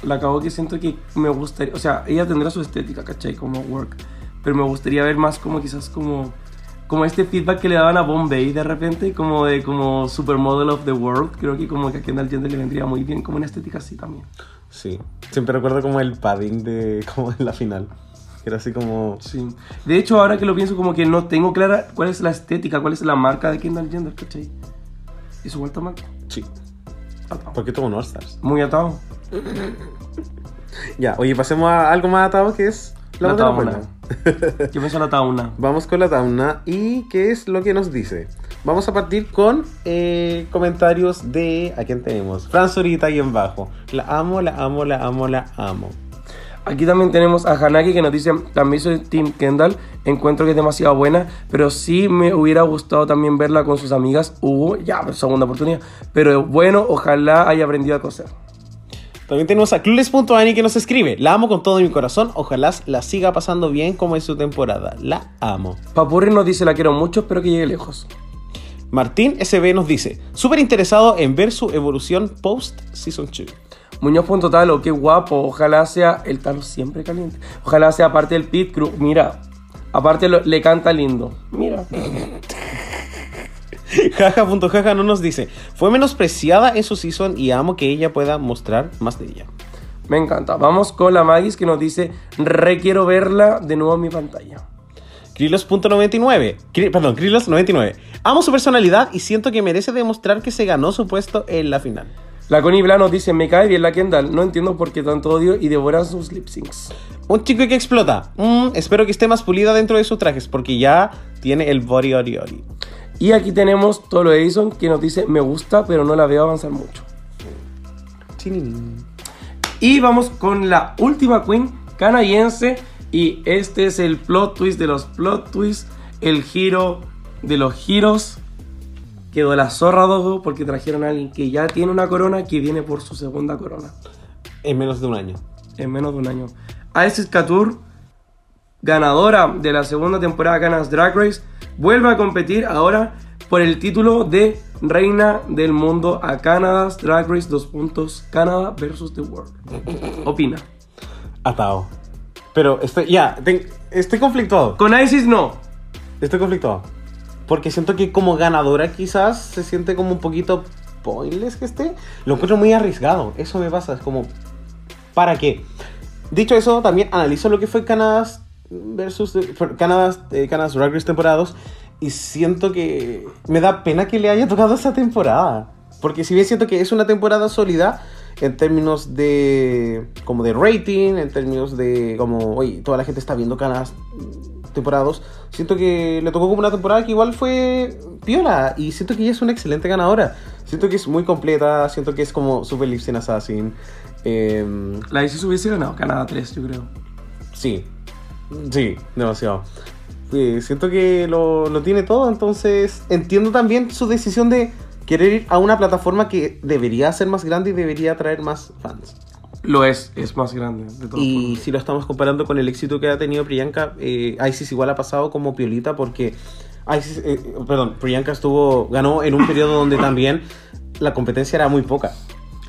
la acabo que siento que me gustaría, o sea, ella tendrá su estética, ¿cachai? Como work, pero me gustaría ver más como quizás como como este feedback que le daban a Bombay de repente, como de como supermodel of the world, creo que como que a Kendall Jenner le vendría muy bien como una estética así también. Sí, siempre recuerdo como el padding de como en la final. Que era así como... Sí. De hecho, ahora que lo pienso como que no tengo clara cuál es la estética, cuál es la marca de Kendall Jenner, ¿cachai? Y su vuelta mal. Sí, Atado. porque tuvo un All Stars. Muy atado. Ya, oye, pasemos a algo más atado que es la, tauna. buena. Yo pienso la tauna. Vamos con la tauna y qué es lo que nos dice. Vamos a partir con eh, comentarios de... ¿A quién tenemos? Fran Zurita y en bajo. La amo, la amo, la amo, la amo. Aquí también tenemos a Hanaki que nos dice, también soy Team Kendall, encuentro que es demasiado buena, pero sí me hubiera gustado también verla con sus amigas. Hubo, ya, pues, segunda oportunidad. Pero bueno, ojalá haya aprendido a coser. También tenemos a Clueless.ani que nos escribe: La amo con todo mi corazón. Ojalá la siga pasando bien como en su temporada. La amo. Papurri nos dice la quiero mucho, espero que llegue lejos. Martín SB nos dice: Súper interesado en ver su evolución post Season 2. Muñoz.talo, qué guapo. Ojalá sea el talo siempre caliente. Ojalá sea parte del pit crew. Mira, aparte lo- le canta lindo. Mira. Jaja.jaja no nos dice: Fue menospreciada en su season y amo que ella pueda mostrar más de ella. Me encanta. Vamos con la Magis que nos dice, requiero verla de nuevo en mi pantalla. Krilos.99. Kri- Perdón, Krilos99. Amo su personalidad y siento que merece demostrar que se ganó su puesto en la final. La Connie Bla nos dice, me cae bien la Kendall, no entiendo por qué tanto odio y devoran sus lip syncs. Un chico que explota. Mm, espero que esté más pulida dentro de sus trajes porque ya tiene el body ori ori. Y aquí tenemos Tolo Edison que nos dice, me gusta pero no la veo avanzar mucho. Y vamos con la última queen canadiense. Y este es el plot twist de los plot twists. El giro de los giros. Quedó la zorra dogo porque trajeron a alguien que ya tiene una corona que viene por su segunda corona. En menos de un año. En menos de un año. Isis Couture, ganadora de la segunda temporada de Canas Drag Race, vuelve a competir ahora por el título de Reina del Mundo a Canada's Drag Race 2 puntos Canadá versus The World. Opina. Atado. Pero estoy, ya, estoy conflictuado. Con Isis no. Estoy conflictuado. Porque siento que como ganadora quizás se siente como un poquito pointless que esté. Lo encuentro muy arriesgado. Eso me pasa. Es como, ¿para qué? Dicho eso, también analizo lo que fue Canadá versus Canadá, eh, Canada's Drag Race temporadas y siento que me da pena que le haya tocado esa temporada. Porque si bien siento que es una temporada sólida en términos de como de rating, en términos de como, oye, toda la gente está viendo Canadá temporadas, siento que le tocó como una temporada que igual fue piola y siento que ella es una excelente ganadora. Siento que es muy completa, siento que es como super lip sync assassin. Em, La Isis hubiese ganado Canadá 3, yo creo. Sí, sí, demasiado. Sí, siento que lo, lo tiene todo, entonces entiendo también su decisión de querer ir a una plataforma que debería ser más grande y debería atraer más fans. Lo es, es más grande. De todas Y formas. si lo estamos comparando con el éxito que ha tenido Priyanka, eh, Isis igual ha pasado como piolita porque Isis, eh, perdón, Priyanka estuvo, ganó en un periodo donde también la competencia era muy poca.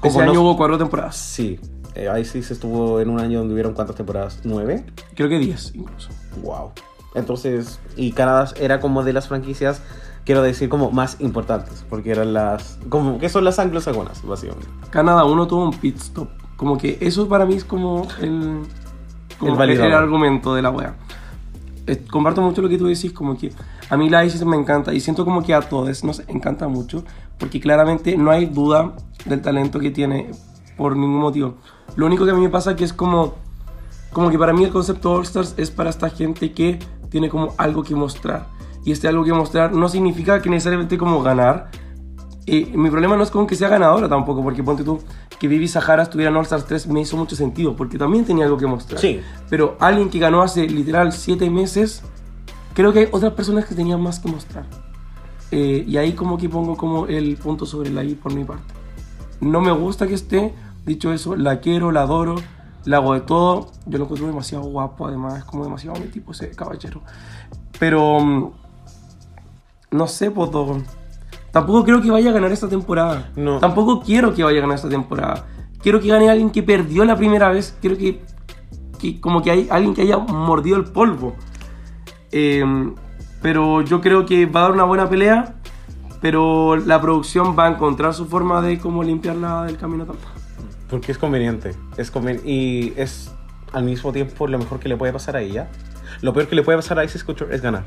Ese Como año no- hubo cuatro temporadas. Sí, Isis estuvo en un año donde hubieron cuántas temporadas, nueve. Creo que 10 incluso. Wow. Entonces, y Canadá era como de las franquicias, quiero decir, como más importantes, porque eran las, como que son las anglosajonas, básicamente. Canadá 1 tuvo un pit stop. Como que eso para mí es como el, como El validador. argumento de la wea. Eh, comparto mucho lo que tú decís, como que a mí la Isis me encanta y siento como que a todos nos encanta mucho, porque claramente no hay duda del talento que tiene por ningún motivo. Lo único que a mí me pasa que es como, como que para mí el concepto All Stars es para esta gente que tiene como algo que mostrar. Y este algo que mostrar no significa que necesariamente como ganar, y mi problema no es con que sea ganadora tampoco, porque ponte tú que Vivi Sahara estuviera en All Stars 3 me hizo mucho sentido, porque también tenía algo que mostrar. Sí. Pero alguien que ganó hace literal 7 meses, creo que hay otras personas que tenían más que mostrar. Eh, y ahí como que pongo como el punto sobre la I por mi parte. No me gusta que esté, dicho eso, la quiero, la adoro, la hago de todo. Yo lo encuentro demasiado guapo, además es como demasiado mi tipo ese caballero. Pero mm, no sé, pues Dogon. Tampoco creo que vaya a ganar esta temporada. No. Tampoco quiero que vaya a ganar esta temporada. Quiero que gane alguien que perdió la primera vez. Quiero que, que como que hay alguien que haya mordido el polvo. Eh, pero yo creo que va a dar una buena pelea. Pero la producción va a encontrar su forma de cómo limpiarla del camino tampoco. Porque es conveniente. Es conven- y es al mismo tiempo lo mejor que le puede pasar a ella. Lo peor que le puede pasar a Isis Couture es ganar.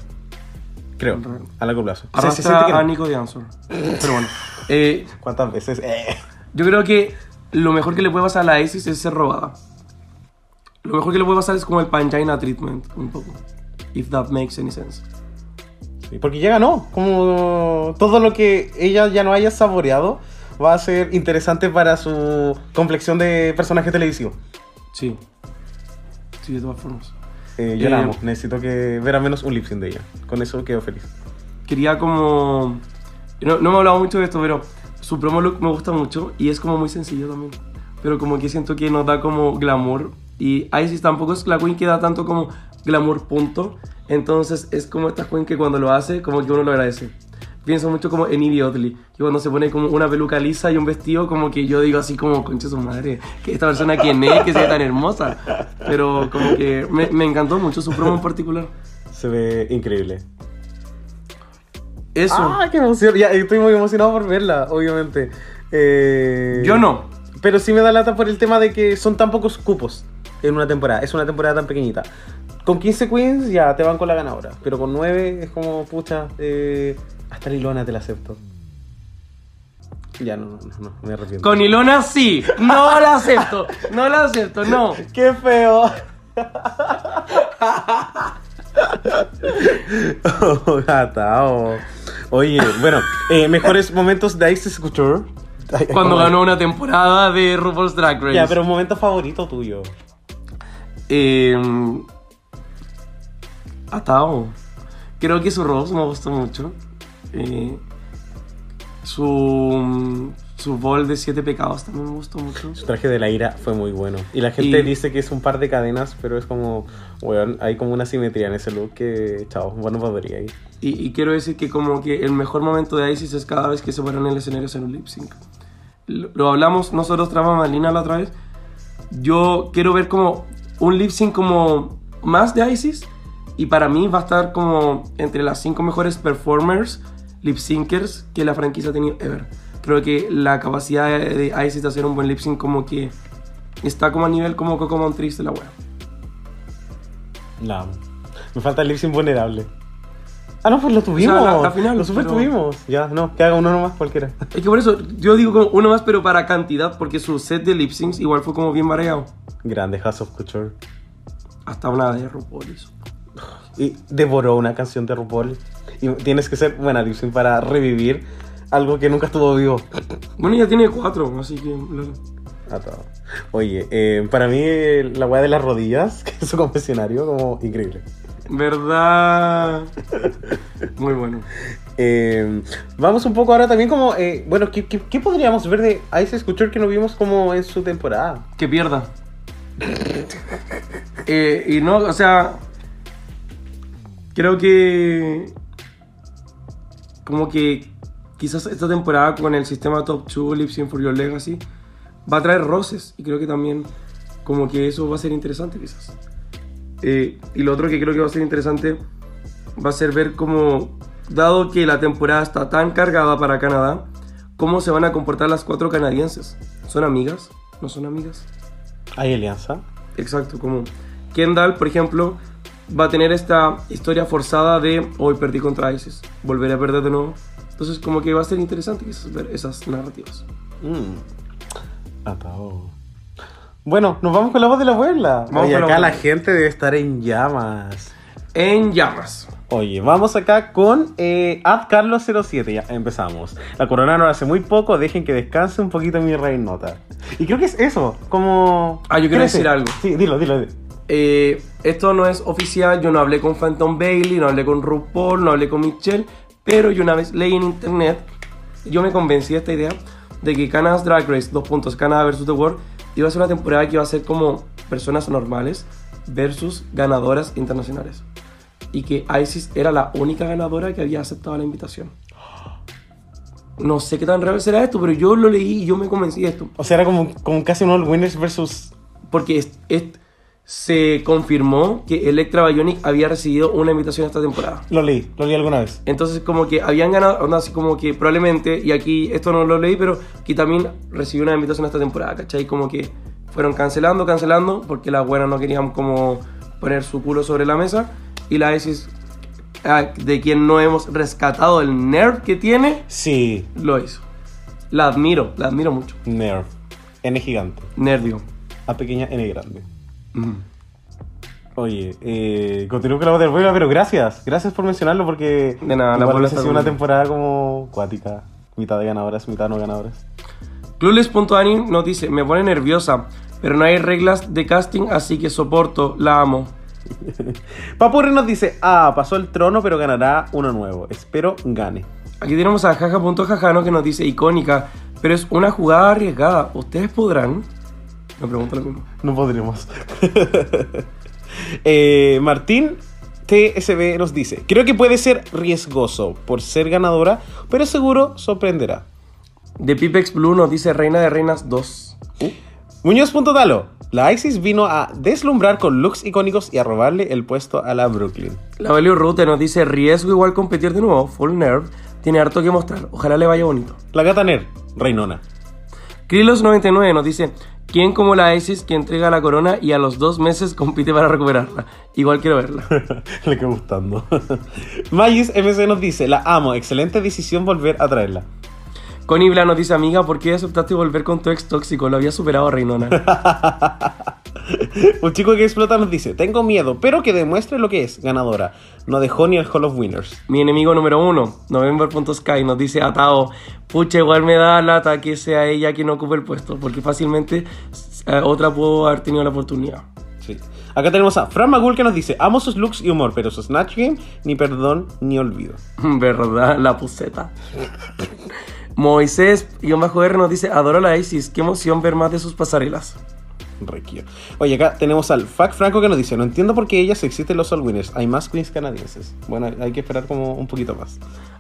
Creo, a largo plazo. O sea, se siente que no. a Nico de Answer. Pero bueno. eh, ¿Cuántas veces? Eh. Yo creo que lo mejor que le puede pasar a la Isis es ser robada. Lo mejor que le puede pasar es como el Pangina treatment, un poco. If that makes any sense. Sí, Porque ya ganó. Como todo lo que ella ya no haya saboreado va a ser interesante para su complexión de personaje televisivo. Sí. Sí, de todas formas. Eh, yo Eh, la amo. Necesito que ver al menos un lip sync de ella. Con eso quedo feliz. Quería como... No, no me he hablado mucho de esto, pero su promo look me gusta mucho y es como muy sencillo también. pero como que siento que nos da como glamour. Y Isis tampoco es la queen que da tanto como glamour punto. Entonces es como esta queen que cuando lo hace, como que uno lo agradece. Pienso mucho como en Ivy Oddly, que cuando se pone como una peluca lisa y un vestido, como que yo digo así como, concha su madre, que esta persona quién es, que sea tan hermosa. Pero como que me, me encantó mucho su promo en particular. Se ve increíble. Eso. Ah, qué emoción. Ya, estoy muy emocionado por verla, obviamente. Eh, Yo no. Pero sí me da lata por el tema de que son tan pocos cupos en una temporada. Es una temporada tan pequeñita. Con 15 queens ya te van con la ganadora. Pero con 9 es como, pucha, eh, hasta Lilona te la acepto. Ya, no, no, no, me arrepiento. Con Ilona sí. No la acepto. No la acepto, no. ¡Qué feo! oh, gata, oh. Oye, bueno, eh, mejores momentos de Ice. Ay, Cuando ganó una temporada de RuPaul's Drag Race. Ya, pero un momento favorito tuyo. Eh, Atao. Creo que su rose me gustó mucho. Su, su bol de siete pecados también me gustó mucho. Su traje de la ira fue muy bueno. Y la gente Y- dice que es un par de cadenas, pero es como, weón, hay como una simetría en ese look que, chao, bueno, podría ir. Y, y quiero decir que como que el mejor momento de Isis es cada vez que se paran en el escenario en un lip sync. Lo, lo hablamos nosotros tras Malina la otra vez. Yo quiero ver como un lip sync como más de Isis. Y para mí va a estar como entre las cinco mejores performers, lip syncers que la franquicia ha tenido ever. Creo que la capacidad de Isis de hacer un buen lip sync como que está como a nivel como Coco Montrese de la web. Amo. Me falta el lip sync vulnerable. Ah, no, pues lo tuvimos. la- la final, lo super pero- tuvimos. Ya, no, que haga uno nomás cualquiera. Es que por eso yo digo como uno más, pero para cantidad, porque su set de lip syncs igual fue como bien mareado. Grande House of Couture. Hasta una de RuPaul. Y devoró una canción de RuPaul. Y tienes que ser buena sync para revivir algo que nunca estuvo vivo. Bueno, ya tiene cuatro, así que. Oye, eh, para mí la weá de las rodillas, que es su confesionario, como increíble. ¿Verdad? Muy bueno. Eh, vamos un poco ahora también como, eh, bueno, ¿qué, qué, qué podríamos ver de Ice Couture que no vimos como en su temporada? Que pierda. Eh, y no, o sea. Creo que. Como que. Quizás esta temporada con el sistema Top 2 Lip Sync for Your Legacy va a traer roces. Y creo que también. Como que eso va a ser interesante, quizás. Eh, y lo otro que creo que va a ser interesante va a ser ver cómo, dado que la temporada está tan cargada para Canadá, cómo se van a comportar las cuatro canadienses. ¿Son amigas? ¿No son amigas? ¿Hay alianza? Exacto, como Kendall, por ejemplo, va a tener esta historia forzada de hoy perdí contra ISIS, volveré a perder de nuevo. Entonces, como que va a ser interesante ver esas narrativas. Mm. Atado. Bueno, nos vamos con la voz de la abuela. Vamos Oye, la acá la gente debe estar en llamas. En llamas. Oye, vamos acá con eh, Carlos07. Ya empezamos. La coronaron hace muy poco. Dejen que descanse un poquito mi reinota. Y creo que es eso. Como. Ah, yo quiero decir algo. Sí, dilo, dilo. dilo. Eh, esto no es oficial, yo no hablé con Phantom Bailey, no hablé con RuPaul, no hablé con Michelle, pero yo una vez leí en internet, yo me convencí de esta idea de que Canada's Drag Race, dos puntos, Canadá versus The World, iba a ser una temporada que iba a ser como personas normales versus ganadoras internacionales. Y que Isis era la única ganadora que había aceptado la invitación. No sé qué tan real será esto, pero yo lo leí y yo me convencí de esto. O sea, era como, como casi un All Winners versus. Porque es- es- se confirmó que Electra Bionic había recibido una invitación esta temporada. Lo leí, lo leí alguna vez. Entonces como que habían ganado, así como que probablemente, y aquí esto no lo leí, pero que también recibió una invitación esta temporada, ¿cachai? Como que fueron cancelando, cancelando, porque las buenas no querían como poner su culo sobre la mesa, y la ESIS, ah, de quien no hemos rescatado el nerf que tiene, Sí, lo hizo. La admiro, la admiro mucho. Nerf. N gigante. Nervio. A pequeña N grande. Oye, eh, continúo con la voz abuela, pero gracias. Gracias por mencionarlo porque. De nada, la está sido una temporada como cuática. Mitad de ganadoras, mitad no ganadoras. Clueless.ani nos dice, me pone nerviosa, pero no hay reglas de casting, así que soporto, la amo. Papurri nos dice: Ah, pasó el trono, pero ganará uno nuevo. Espero gane. Aquí tenemos a jaja.jajano que nos dice icónica, pero es una jugada arriesgada. ¿Ustedes podrán? Mismo. No podremos. Eh, Martín TSB nos dice: Creo que puede ser riesgoso por ser ganadora, pero seguro sorprenderá. De Pipex Blue nos dice Reina de Reinas 2. Muñoz.dalo. La ISIS vino a deslumbrar con looks icónicos y a robarle el puesto a la Brooklyn. La Value Rute nos dice riesgo igual competir de nuevo. Full Nerve. Tiene harto que mostrar. Ojalá le vaya bonito. La gata Ner, Reinona. Krilos99 nos dice ¿Quién como la ISIS que entrega la corona y a los dos meses compite para recuperarla? Igual quiero verla. Le quedó gustando. Magis MC nos dice: La amo, excelente decisión volver a traerla. Connie Bla nos dice, amiga, ¿por qué aceptaste volver con tu ex tóxico? Lo había superado Reinona. Un chico que explota nos dice: Tengo miedo, pero que demuestre lo que es ganadora. No dejó ni el Hall of Winners. Mi enemigo número uno, November.sky, nos dice Atao, pucha, igual me da lata que sea ella quien ocupe el puesto, porque fácilmente eh, otra pudo haber tenido la oportunidad. Sí. Acá tenemos a Fran Magul que nos dice: Amo sus looks y humor, pero su Snatch Game, ni perdón ni olvido. ¿Verdad? La puseta. Moisés, y bajo R nos dice, adoro la Isis, qué emoción ver más de sus pasarelas. Oye, acá tenemos al Fac Franco que nos dice, no entiendo por qué ellas existen los All Winners, hay más queens canadienses. Bueno, hay que esperar como un poquito más.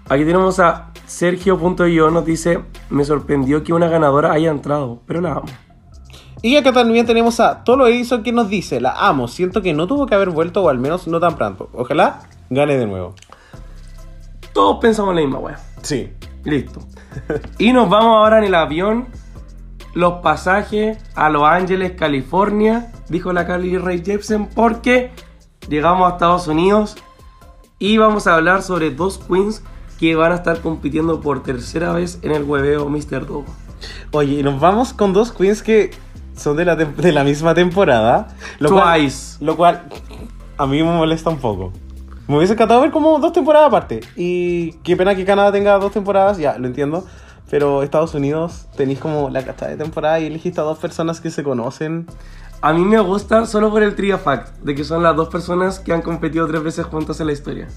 Aquí tenemos a Sergio.io, nos dice, me sorprendió que una ganadora haya entrado, pero la amo. Y acá también tenemos a Tolo Edison que nos dice, la amo, siento que no tuvo que haber vuelto o al menos no tan pronto. Ojalá gane de nuevo. Todos pensamos en la misma wea. Sí. Listo. y nos vamos ahora en el avión. Los pasajes a Los Ángeles, California, dijo la Carly Ray Jepsen, porque llegamos a Estados Unidos y vamos a hablar sobre dos queens que van a estar compitiendo por tercera vez en el hueveo Mr. Dog. Oye, y nos vamos con dos queens que son de la, de la misma temporada. Lo Twice. Cual, lo cual a mí me molesta un poco. Me hubiese encantado ver como dos temporadas aparte. Y qué pena que Canadá tenga dos temporadas, ya, lo entiendo. Pero Estados Unidos tenéis como la casta de temporada y elegiste a dos personas que se conocen. A mí me gusta solo por el trivia fact, de que son las dos personas que han competido tres veces juntas en la historia.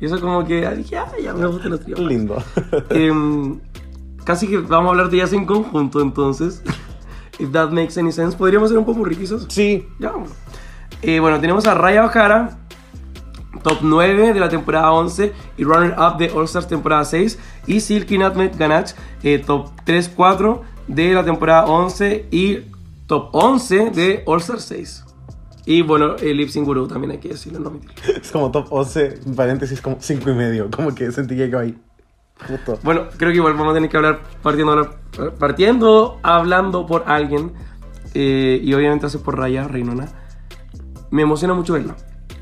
Y eso como que dije, ah, ya me gustan los facts. Lindo. Em, casi que vamos a hablar de ellas en conjunto, entonces. If that makes any sense. Podríamos ser un poco quizás. sí, Ya. Eh, bueno, tenemos a Raya Ojara, top 9 de la temporada 11 y runner-up de All Stars temporada 6. Y Silky Nutmeg Ganache, eh, top 3-4 de la temporada 11 y top 11 de All Stars 6. Y bueno, el Lip Sync Guru también hay que decirlo, no mentir. es como top 11, en paréntesis, como 5 y medio. Como que sentí que quedó ahí. Justo. Bueno, creo que igual vamos a tener que hablar partiendo, partiendo hablando por alguien. eh, y obviamente hace por Raya, Reinona. Me emociona mucho verla.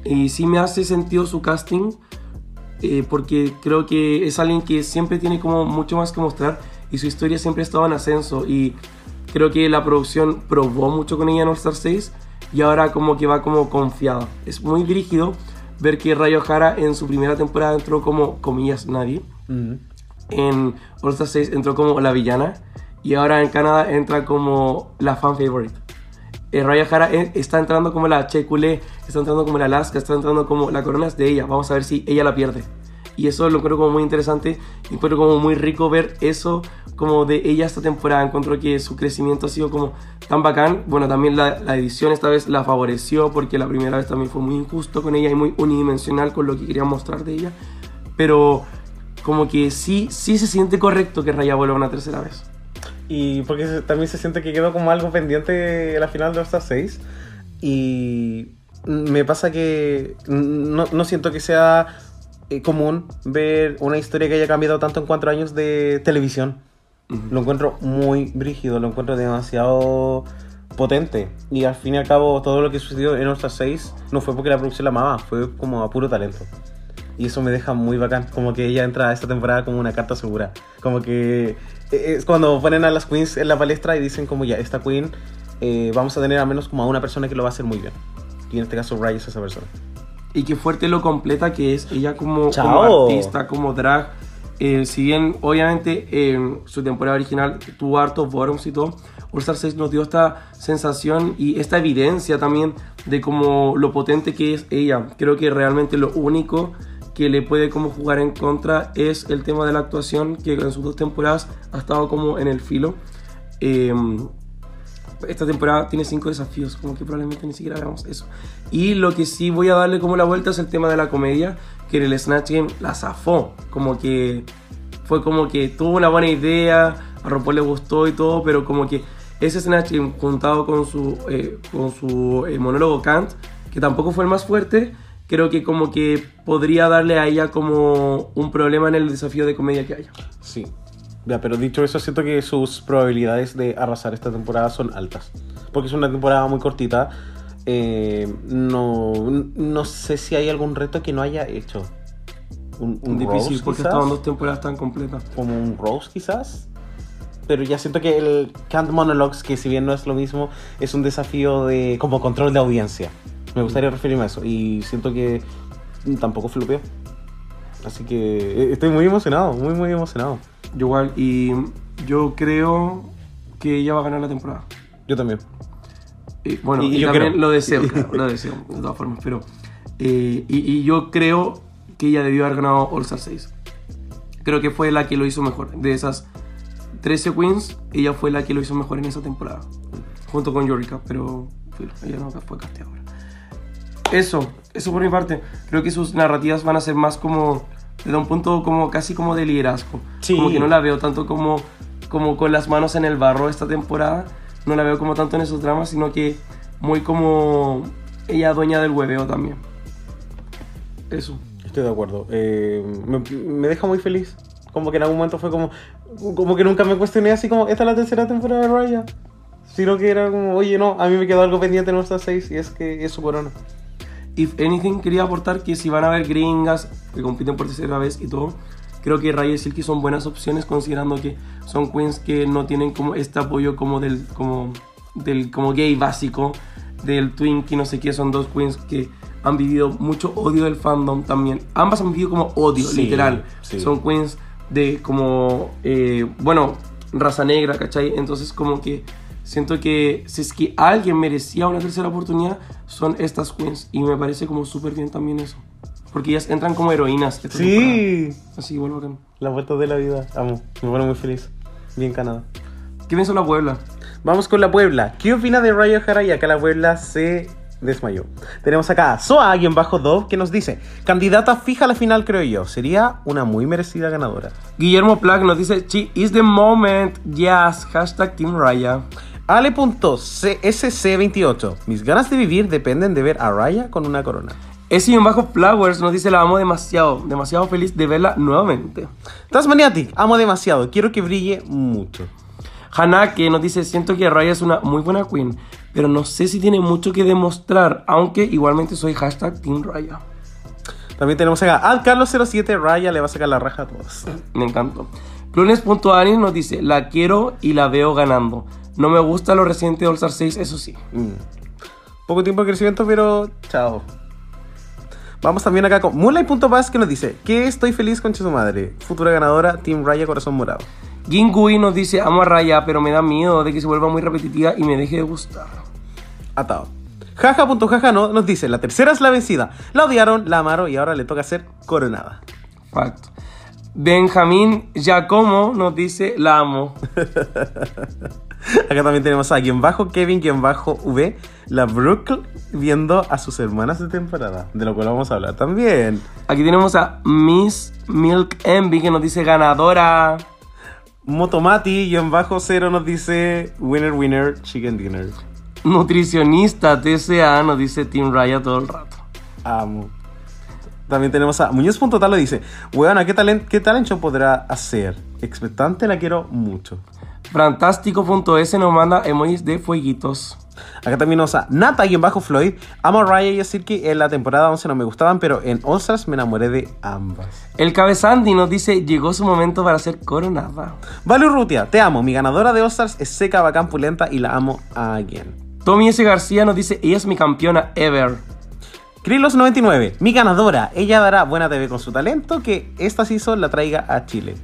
Y sí me hace sentido su casting. eh, porque creo que es alguien que siempre tiene como mucho más que mostrar. Y su historia siempre ha estado en ascenso. Y creo que la producción probó mucho con ella en All Star 6. Y ahora como que va como confiada. Es muy dirigido ver que Raya O'Hara en su primera temporada entró como, comillas, nadie en All Star 6 entró como la villana y ahora en Canadá entra como la fan favorite. Eh, Raya Jara está entrando como la Che Culé, está entrando como la Alaska, está entrando como la corona de ella. Vamos a ver si ella la pierde. Y eso lo encuentro como muy interesante y encuentro como muy rico ver eso como de ella esta temporada. Encuentro que su crecimiento ha sido como tan bacán. Bueno, también la, la edición esta vez la favoreció porque la primera vez también fue muy injusto con ella y muy unidimensional con lo que quería mostrar de ella. Pero como que sí, sí se siente correcto que Raya vuelva una tercera vez. Y porque también se siente que quedó como algo pendiente la final de All Star 6. Y me pasa que no, no siento que sea eh, común ver una historia que haya cambiado tanto en cuatro años de televisión. Lo encuentro muy brígido, lo encuentro demasiado potente. Y al fin y al cabo, todo lo que sucedió en All Star 6 no fue porque la producción la amaba, fue como a puro talento. Y eso me deja muy bacán. Como que ella entra a esta temporada como una carta segura. Como que es cuando ponen a las queens en la palestra y dicen como ya, esta queen eh, vamos a tener al menos como a una persona que lo va a hacer muy bien. Y en este caso Ray es esa persona. Y qué fuerte lo completa que es ella como, como artista, como drag. Eh, si bien obviamente en su temporada original tuvo hartos bottoms y todo, All Star 6 nos dio esta sensación y esta evidencia también de como lo potente que es ella. Creo que realmente lo único que le puede como jugar en contra es el tema de la actuación que en sus dos temporadas ha estado como en el filo. Eh, esta temporada tiene cinco desafíos, como que probablemente ni siquiera veamos eso. Y lo que sí voy a darle como la vuelta es el tema de la comedia, que en el Snatch Game la zafó, como que fue como que tuvo una buena idea, a RuPaul le gustó y todo, pero como que ese Snatch Game juntado con su, eh, con su eh, monólogo Kant, que tampoco fue el más fuerte, creo que como que podría darle a ella como un problema en el desafío de comedia que haya. Sí. Ya, pero dicho eso, siento que sus probabilidades de arrasar esta temporada son altas. Porque es una temporada muy cortita. Eh, no, no sé si hay algún reto que no haya hecho. Un, un Difícil roast, porque estaban dos temporadas tan completas. Como un roast, quizás. Pero ya siento que el Can't Monologues, que si bien no es lo mismo, es un desafío de como control de audiencia. Me gustaría referirme a eso. Y siento que tampoco flopeó. Así que eh, estoy muy emocionado, muy, muy emocionado. Yo igual, y yo creo que ella va a ganar la temporada. Yo también. Y, bueno, Y y, yo también creo. lo deseo, claro, lo deseo, de todas formas. Pero, eh, y, y yo creo que ella debió haber ganado All Star 6. Creo que fue la que lo hizo mejor. De esas 13 queens, ella fue la que lo hizo mejor en esa temporada. Junto con Yorika, pero ella no fue casteadora. Eso, eso por mi parte. Creo que sus narrativas van a ser más como, desde un punto como casi como de liderazgo. Sí. Como que no la veo tanto como, como con las manos en el barro esta temporada. No la veo como tanto en esos dramas, sino que muy como ella dueña del hueveo también. Eso. Estoy de acuerdo. Eh, me, me deja muy feliz. Como que en algún momento fue como. Como que nunca me cuestioné así como, esta es la tercera temporada de Raya. Sino que era como, oye, no, a mí me quedó algo pendiente en nuestra 6 y es que es su corona. If anything, quería aportar que si van a ver gringas que compiten por tercera vez y todo, creo que Raya y Silky son buenas opciones considerando que son queens que no tienen como este apoyo como del como del como gay básico del Twinkie, no sé qué, son dos queens que han vivido mucho odio del fandom también. Ambas han vivido como odio, Sí, literal. sí. Son queens de como, eh, bueno, raza negra, ¿cachai? Entonces como que siento que si es que alguien merecía una tercera oportunidad, son estas queens. Y me parece como súper bien también eso. Porque ellas entran como heroínas. esta temporada. Sí. Así, vuelvo acá. La vuelta de la vida. Amo. Me pone muy feliz. Bien Canadá. ¿Qué piensa la Puebla? Vamos con la Puebla. ¿Qué opina de Raya Jara? Y acá la Puebla se desmayó. Tenemos acá a Soa-Dove que nos dice: Candidata fija a la final, creo yo. Sería una muy merecida ganadora. Guillermo Plack nos dice, Chi, is the moment, yes, hashtag Team Raya. Ale.SC28. Mis ganas de vivir dependen de ver a Raya con una corona. Ese y en bajo Flowers nos dice, la amo demasiado, demasiado feliz de verla nuevamente. Tasmaniatic, amo demasiado. Quiero que brille mucho. Hanake nos dice, siento que Raya es una muy buena queen, pero no sé si tiene mucho que demostrar, aunque igualmente soy hashtag Team Raya. También tenemos acá al Carlos07. Raya le va a sacar la raja a todos. Me encantó. Plunes.anis nos dice, la quiero y la veo ganando. No me gusta lo reciente de All Star 6, eso sí. Mm. Poco tiempo de crecimiento, pero chao. Vamos también acá con Moonlight.pass que nos dice que estoy feliz con su madre. Futura ganadora, Team Raya Corazón Morado. Gingui nos dice, amo a Raya, pero me da miedo de que se vuelva muy repetitiva y me deje de gustar. Atado. Jaja.jaja no, nos dice, la tercera es la vencida. La odiaron, la amaron y ahora le toca ser coronada. Facto. Benjamín Giacomo nos dice, la amo. Acá también tenemos a quien bajo Kevin, quien bajo V, la Brooke viendo a sus hermanas de temporada, de lo cual vamos a hablar también. Aquí tenemos a Miss Milk Envy que nos dice ganadora. Motomati, quien bajo cero nos dice winner, winner, chicken dinner. Nutricionista TCA nos dice Team Raya todo el rato. Amo. También tenemos a Muñoz.talo dice, weona, ¿qué, talent, ¿qué talent show podrá hacer? Expectante, la quiero mucho. Fantástico.es nos manda emojis de fueguitos. Acá también nos a Nata y en bajo Floyd. Amo a Raya y a Silky. En la temporada 11 no me gustaban, pero en All Stars me enamoré de ambas. El Cabezandi nos dice, llegó su momento para ser coronada. Vale Urrutia, te amo. Mi ganadora de All Stars es seca, bacán, pulenta y la amo a alguien. Tommy S. García nos dice, ella es mi campeona ever. Krilos99, mi ganadora. Ella dará buena TV con su talento que esta season la traiga a Chile.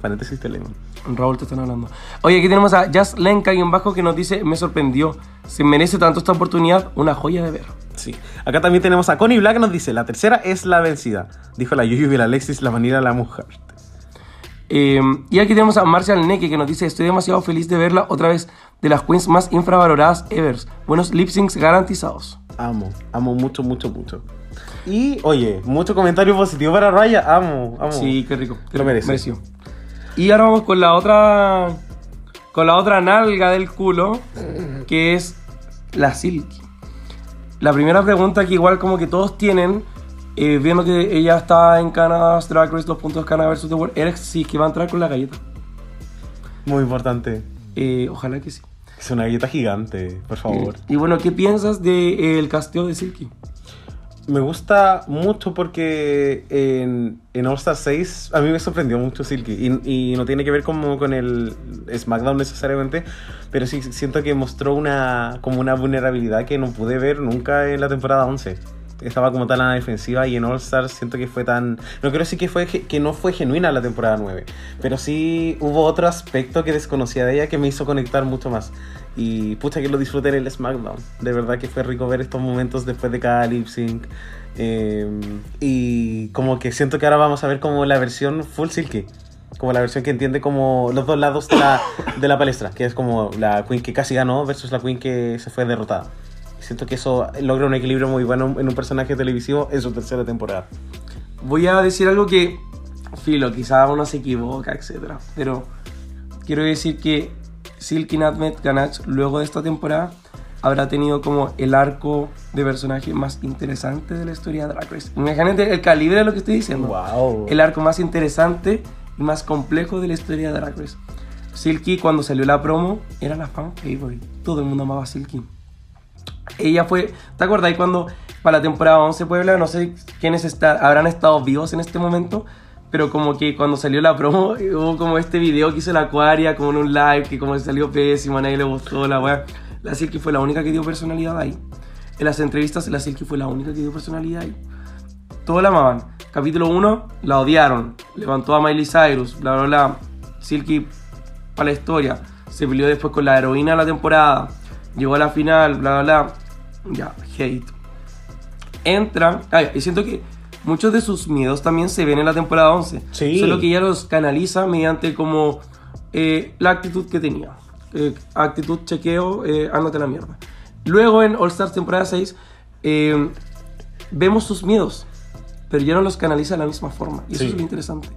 Paréntesis Telemon. Raúl te están hablando. Oye, aquí tenemos a Jazz Lenka y en bajo que nos dice, me sorprendió. Se merece tanto esta oportunidad, una joya de ver. Sí. Acá también tenemos a Connie Black que nos dice, la tercera es la vencida. Dijo la Yuyu y la Alexis, la manera de la mujer. Eh, y aquí tenemos a Marcial Neke que nos dice, estoy demasiado feliz de verla otra vez, de las queens más infravaloradas ever. Buenos lip syncs garantizados. Amo, amo mucho, mucho, mucho. Y, oye, mucho comentario positivo para Raya. Amo, amo. Sí, qué rico. qué Lo merece. merecido. Y ahora vamos con la otra. Con la otra nalga del culo. Que es la Silky. La primera pregunta que igual como que todos tienen. eh, viendo que ella está en Canada's Drag Race, los puntos Canadá vs. The World. Era si que va a entrar con la galleta. Muy importante. Eh, ojalá que sí. Es una galleta gigante, por favor. Y bueno, ¿qué piensas del casteo de Silky? Me gusta mucho porque en, en All Star 6 a mí me sorprendió mucho Silky. Y, y no tiene que ver como con el SmackDown necesariamente, pero sí siento que mostró una, como una vulnerabilidad que no pude ver nunca en la temporada 11. Estaba como tan a la defensiva y en All Stars siento que fue tan... No quiero decir que, fue, que no fue genuina la temporada 9, pero sí hubo otro aspecto que desconocía de ella que me hizo conectar mucho más. Y pucha que lo disfruté en el SmackDown. De verdad que fue rico ver estos momentos después de cada lip sync. Eh, y como que siento que ahora vamos a ver como la versión full silky. Como la versión que entiende como los dos lados de la, de la palestra. Que es como la queen que casi ganó versus la queen que se fue derrotada. Siento que eso logra un equilibrio muy bueno en un personaje televisivo en su tercera temporada. Voy a decir algo que, filo, quizá uno se equivoca, etc. Pero quiero decir que Silky Nutmeg Ganache, luego de esta temporada, habrá tenido como el arco de personaje más interesante de la historia de Drag Race. Imagínate el calibre de lo que estoy diciendo. ¡Wow! El arco más interesante y más complejo de la historia de Drag Race. Silky, cuando salió la promo, era la fan favorite. Todo el mundo amaba a Silky. Ella fue, ¿te acuerdas? cuando para la temporada 11 Puebla, no sé quiénes está- habrán estado vivos en este momento, pero como que cuando salió la promo hubo como este video que hizo la Aquaria, como en un live, que como salió pésimo, a nadie le gustó, la weá. La Silky fue la única que dio personalidad ahí. En las entrevistas, la Silky fue la única que dio personalidad ahí. Todos la amaban. Capítulo 1, la odiaron. Levantó a Miley Cyrus, bla, bla, bla. Silky para la historia. Se peleó después con la heroína de la temporada. Llegó a la final, bla, bla, bla. Ya, hate. Entra. ay, y siento que muchos de sus miedos también se ven en la temporada 11. Sí. Solo que ella los canaliza mediante como eh, la actitud que tenía. Eh, actitud chequeo, eh, ándate a la mierda. Luego en All Stars temporada 6 eh, vemos sus miedos, pero ya no los canaliza de la misma forma. Y eso Sí. es lo interesante.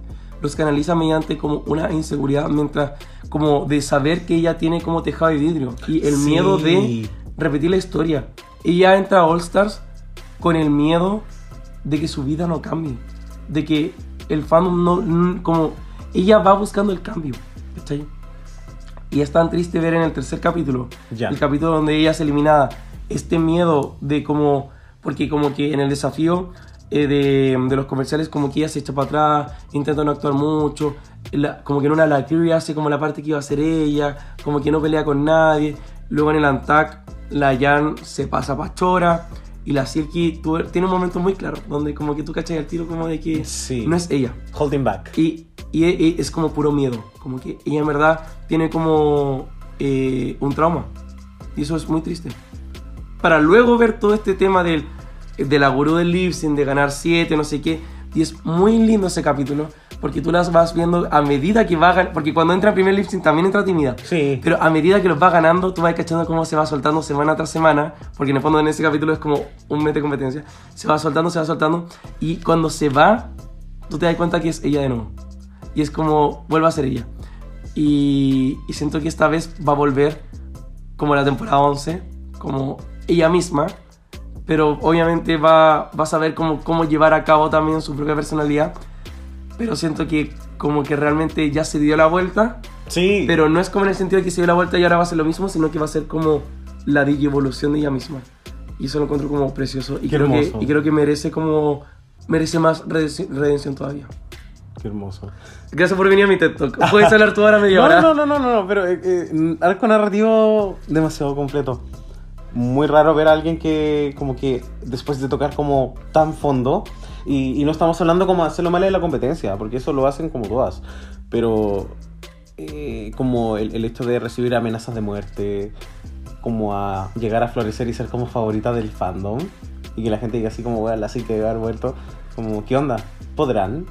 Los canaliza mediante como una inseguridad, mientras como de saber que ella tiene como tejado de vidrio y el Sí. miedo de repetir la historia. Ella entra a All Stars con el miedo de que su vida no cambie, de que el fandom no, como ella va buscando el cambio, ¿cachai? Y es tan triste ver en el tercer capítulo, el capítulo donde ella es eliminada, este miedo de como, porque como que en el desafío eh, de, de los comerciales como que ella se echa para atrás, intenta no actuar mucho, la- como que en una la Kyrie hace como la parte que iba a hacer ella, como que no pelea con nadie, luego en el Antac la Jan se pasa pa' chora y la Silky tú- tiene un momento muy claro donde como que tú cachas el tiro como de que Sí. no es ella. Holding back. Y, y e- es como puro miedo. Como que ella en verdad tiene como eh, un trauma. Y eso es muy triste. Para luego ver todo este tema del, de la gurú del lip sync, de ganar 7, no sé qué. Y es muy lindo ese capítulo. Porque tú las vas viendo a medida que va ganando. Porque cuando entra el primer lip sync también entra tímida. Sí. Pero a medida que los va ganando, tú vas cachando cómo se va soltando semana tras semana, porque en el fondo en ese capítulo es como un mete competencia. Se va soltando, se va soltando, y cuando se va, tú te das cuenta que es ella de nuevo. Y es como vuelve a ser ella. Y, y siento que esta vez va a volver como la temporada 11, como ella misma, pero obviamente va, va a saber cómo, cómo llevar a cabo también su propia personalidad. Pero siento que como que realmente ya se dio la vuelta Sí. pero no es como en el sentido de que se dio la vuelta y ahora va a ser lo mismo, sino que va a ser como la evolución de ella misma. Y eso lo encuentro como precioso. Y, Qué creo que, hermoso. y creo que merece como. Merece más redención, todavía. Qué hermoso. Gracias por venir a mi TED Talk. Puedes hablar tú ahora media No, hora. no, no, no, no, no, pero eh, eh, arco narrativo demasiado completo. Muy raro ver a alguien que como que después de tocar como tan fondo y, y no estamos hablando como hacerlo mal en la competencia, porque eso lo hacen como todas, pero eh, como el, el hecho de recibir amenazas de muerte, como a llegar a florecer y ser como favorita del fandom y que la gente diga así como, weón, la que debe haber muerto, como, ¿qué onda? ¿Podrán?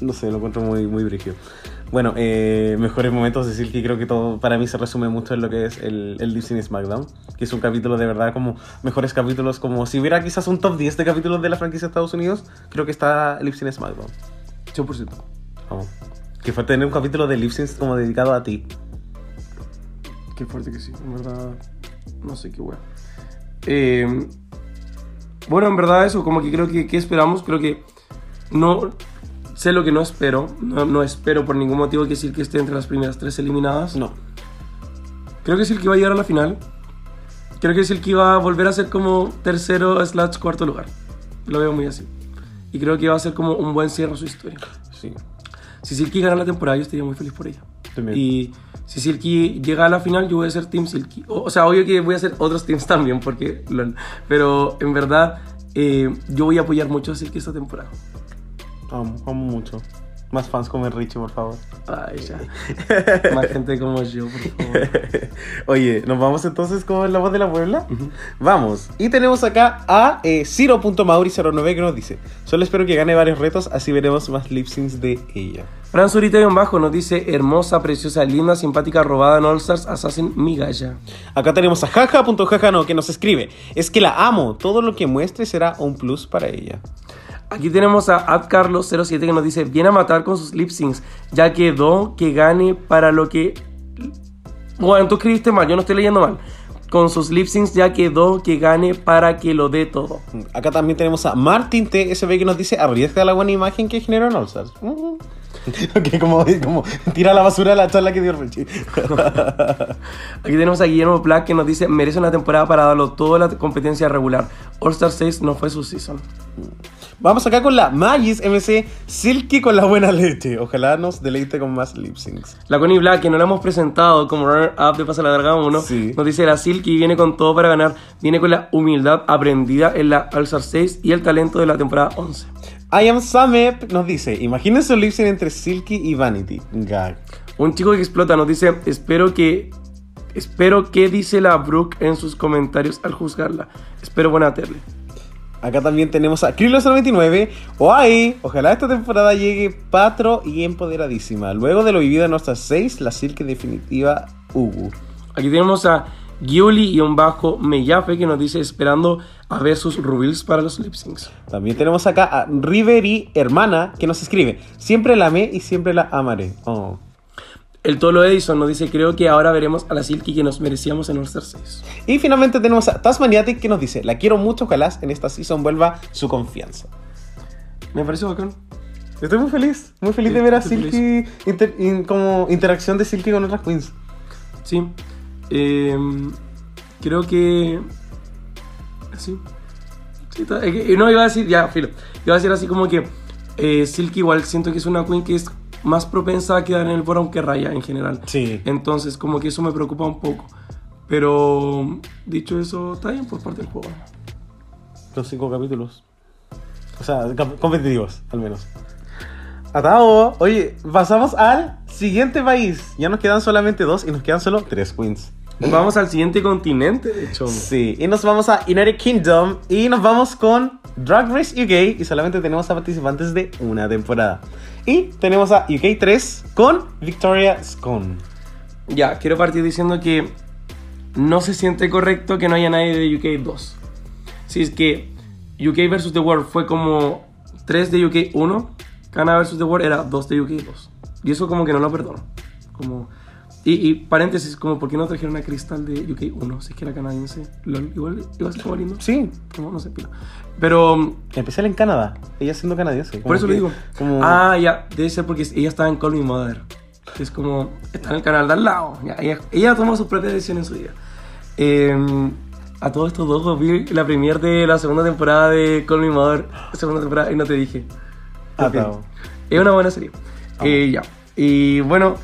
No sé, lo encuentro muy, muy brígido. Bueno, eh, mejores momentos de Silky, creo que todo para mí se resume mucho en lo que es el, el Sync SmackDown, que es un capítulo de verdad como mejores capítulos, como si hubiera quizás un top 10 de capítulos de la franquicia de Estados Unidos, creo que está Lip Sync SmackDown. 100%. Vamos. Que fue tener un capítulo de Sync como dedicado a ti. Qué fuerte que sí, en verdad. No sé qué wea. Eh, bueno, en verdad eso, como que creo que, ¿qué esperamos? Creo que no sé lo que no espero. No, no espero por ningún motivo que decir que esté entre las primeras tres eliminadas. No. Creo que es el que va a llegar a la final. Creo que es el que va a volver a ser como tercero slash cuarto lugar. Lo veo muy así. Y creo que va a ser como un buen cierre a su historia. Sí. Si Silky gana la temporada, yo estaría muy feliz por ella. También. Y si Silky llega a la final, yo voy a ser Team Silky. O, o sea, obvio que voy a hacer otros teams también, porque. Pero en verdad, eh, yo voy a apoyar mucho a Silky esta temporada. Amo, amo mucho. Más fans como el Richie, por favor. Ay, ya. Más gente como yo, por favor. Oye, ¿nos vamos entonces con la voz de la Puebla? Vamos. Y tenemos acá a eh, Ciro.mauri09 que nos dice: Solo espero que gane varios retos, así veremos más lip syncs de ella. Fran Zurita en bajo nos dice: hermosa, preciosa, linda, simpática, robada en All Stars, Assassin, mi galla. Acá tenemos a jaja.jajano que nos escribe: Es que la amo, todo lo que muestre será un plus para ella. Aquí tenemos a AdCarlos07 que nos dice: Viene a matar con sus lip syncs, ya quedó que gane para lo que. Bueno, tú escribiste mal, yo no estoy leyendo mal. Con sus lip syncs ya quedó que gane para que lo dé todo. Acá también tenemos a Martin TSB que nos dice: Arriesga la buena imagen que generó en All. Ujú. ok, como, como tira a la basura la charla que dio Richie. Aquí tenemos a Guillermo Black que nos dice: Merece una temporada para darlo todo la competencia regular. All Star 6 no fue su season. Vamos acá con la Magis MC Silky con la buena leche. Ojalá nos deleite con más lip syncs. La Connie Black, que no la hemos presentado como runner-up de Pasa la Larga 1, Sí. nos dice la Silky viene con todo para ganar, viene con la humildad aprendida en la All-Star 6 y el talento de la temporada 11. I am Samep nos dice, imagínense un lip sync entre Silky y Vanity. Gag. Un chico que explota nos dice, espero que... Espero que dice la Brooke en sus comentarios al juzgarla. Espero buena tele. Acá también tenemos a Krilo99. Oai, ojalá esta temporada llegue patro y empoderadísima. Luego de lo vivido en nuestras 6, la Silky definitiva Ugu. Aquí tenemos a Giuli-Meyafe que nos dice esperando a ver sus reveals para los lip syncs. También tenemos acá a Riveri Hermana que nos escribe, siempre la amé y siempre la amaré. Oh. El Tolo Edison nos dice creo que ahora veremos a la Silky que nos merecíamos en All Star 6. Y finalmente tenemos a Tasmaniatic que nos dice, la quiero mucho, ojalá en esta season vuelva su confianza. Me parece bacán. Estoy muy feliz, muy feliz Sí, de ver a Silky, inter- in- como interacción de Silky con otras queens. Sí. Eh, creo que. Sí. Sí, está- es que- no, iba a decir, ya, filo. Iba a decir así como que eh, Silky igual siento que es una queen que es más propensa a quedar en el bottom que Raya en general. Sí. Entonces, como que eso me preocupa un poco. Pero dicho eso, está bien por parte del juego. Los cinco capítulos. O sea, competitivos, al menos. Atao, oye, pasamos al siguiente país. Ya nos quedan solamente dos y nos quedan solo tres queens. Vamos al siguiente continente, de hecho. Sí, y nos vamos a United Kingdom y nos vamos con Drag Race UK y solamente tenemos a participantes de una temporada. Y tenemos a UK 3 con Victoria Scone. Ya, quiero partir diciendo que no se siente correcto que no haya nadie de UK 2. Si es que UK vs. The World fue como 3 de UK 1, Canadá vs. The World era 2 de UK 2. Y eso como que no lo perdono. Como... Y, y paréntesis, como ¿por qué no trajeron a Crystal de UK 1? Si es que era canadiense. Lol, igual iba a ser como lindo. Sí, Como, no sé, pilo. Pero especial en Canadá, ella siendo canadiense. por eso que- le digo. Como... Ah, ya, debe ser porque ella estaba en Call Me Mother. Que es como, está en el canal de al lado. Ya, ella, ella toma sus propias decisiones en su día. Eh, a todos estos dos vi la premier de la segunda temporada de Call Me Mother. Segunda temporada, y no te dije. Ah, Ok. Atao. Es una buena serie. Eh, ya. Y bueno,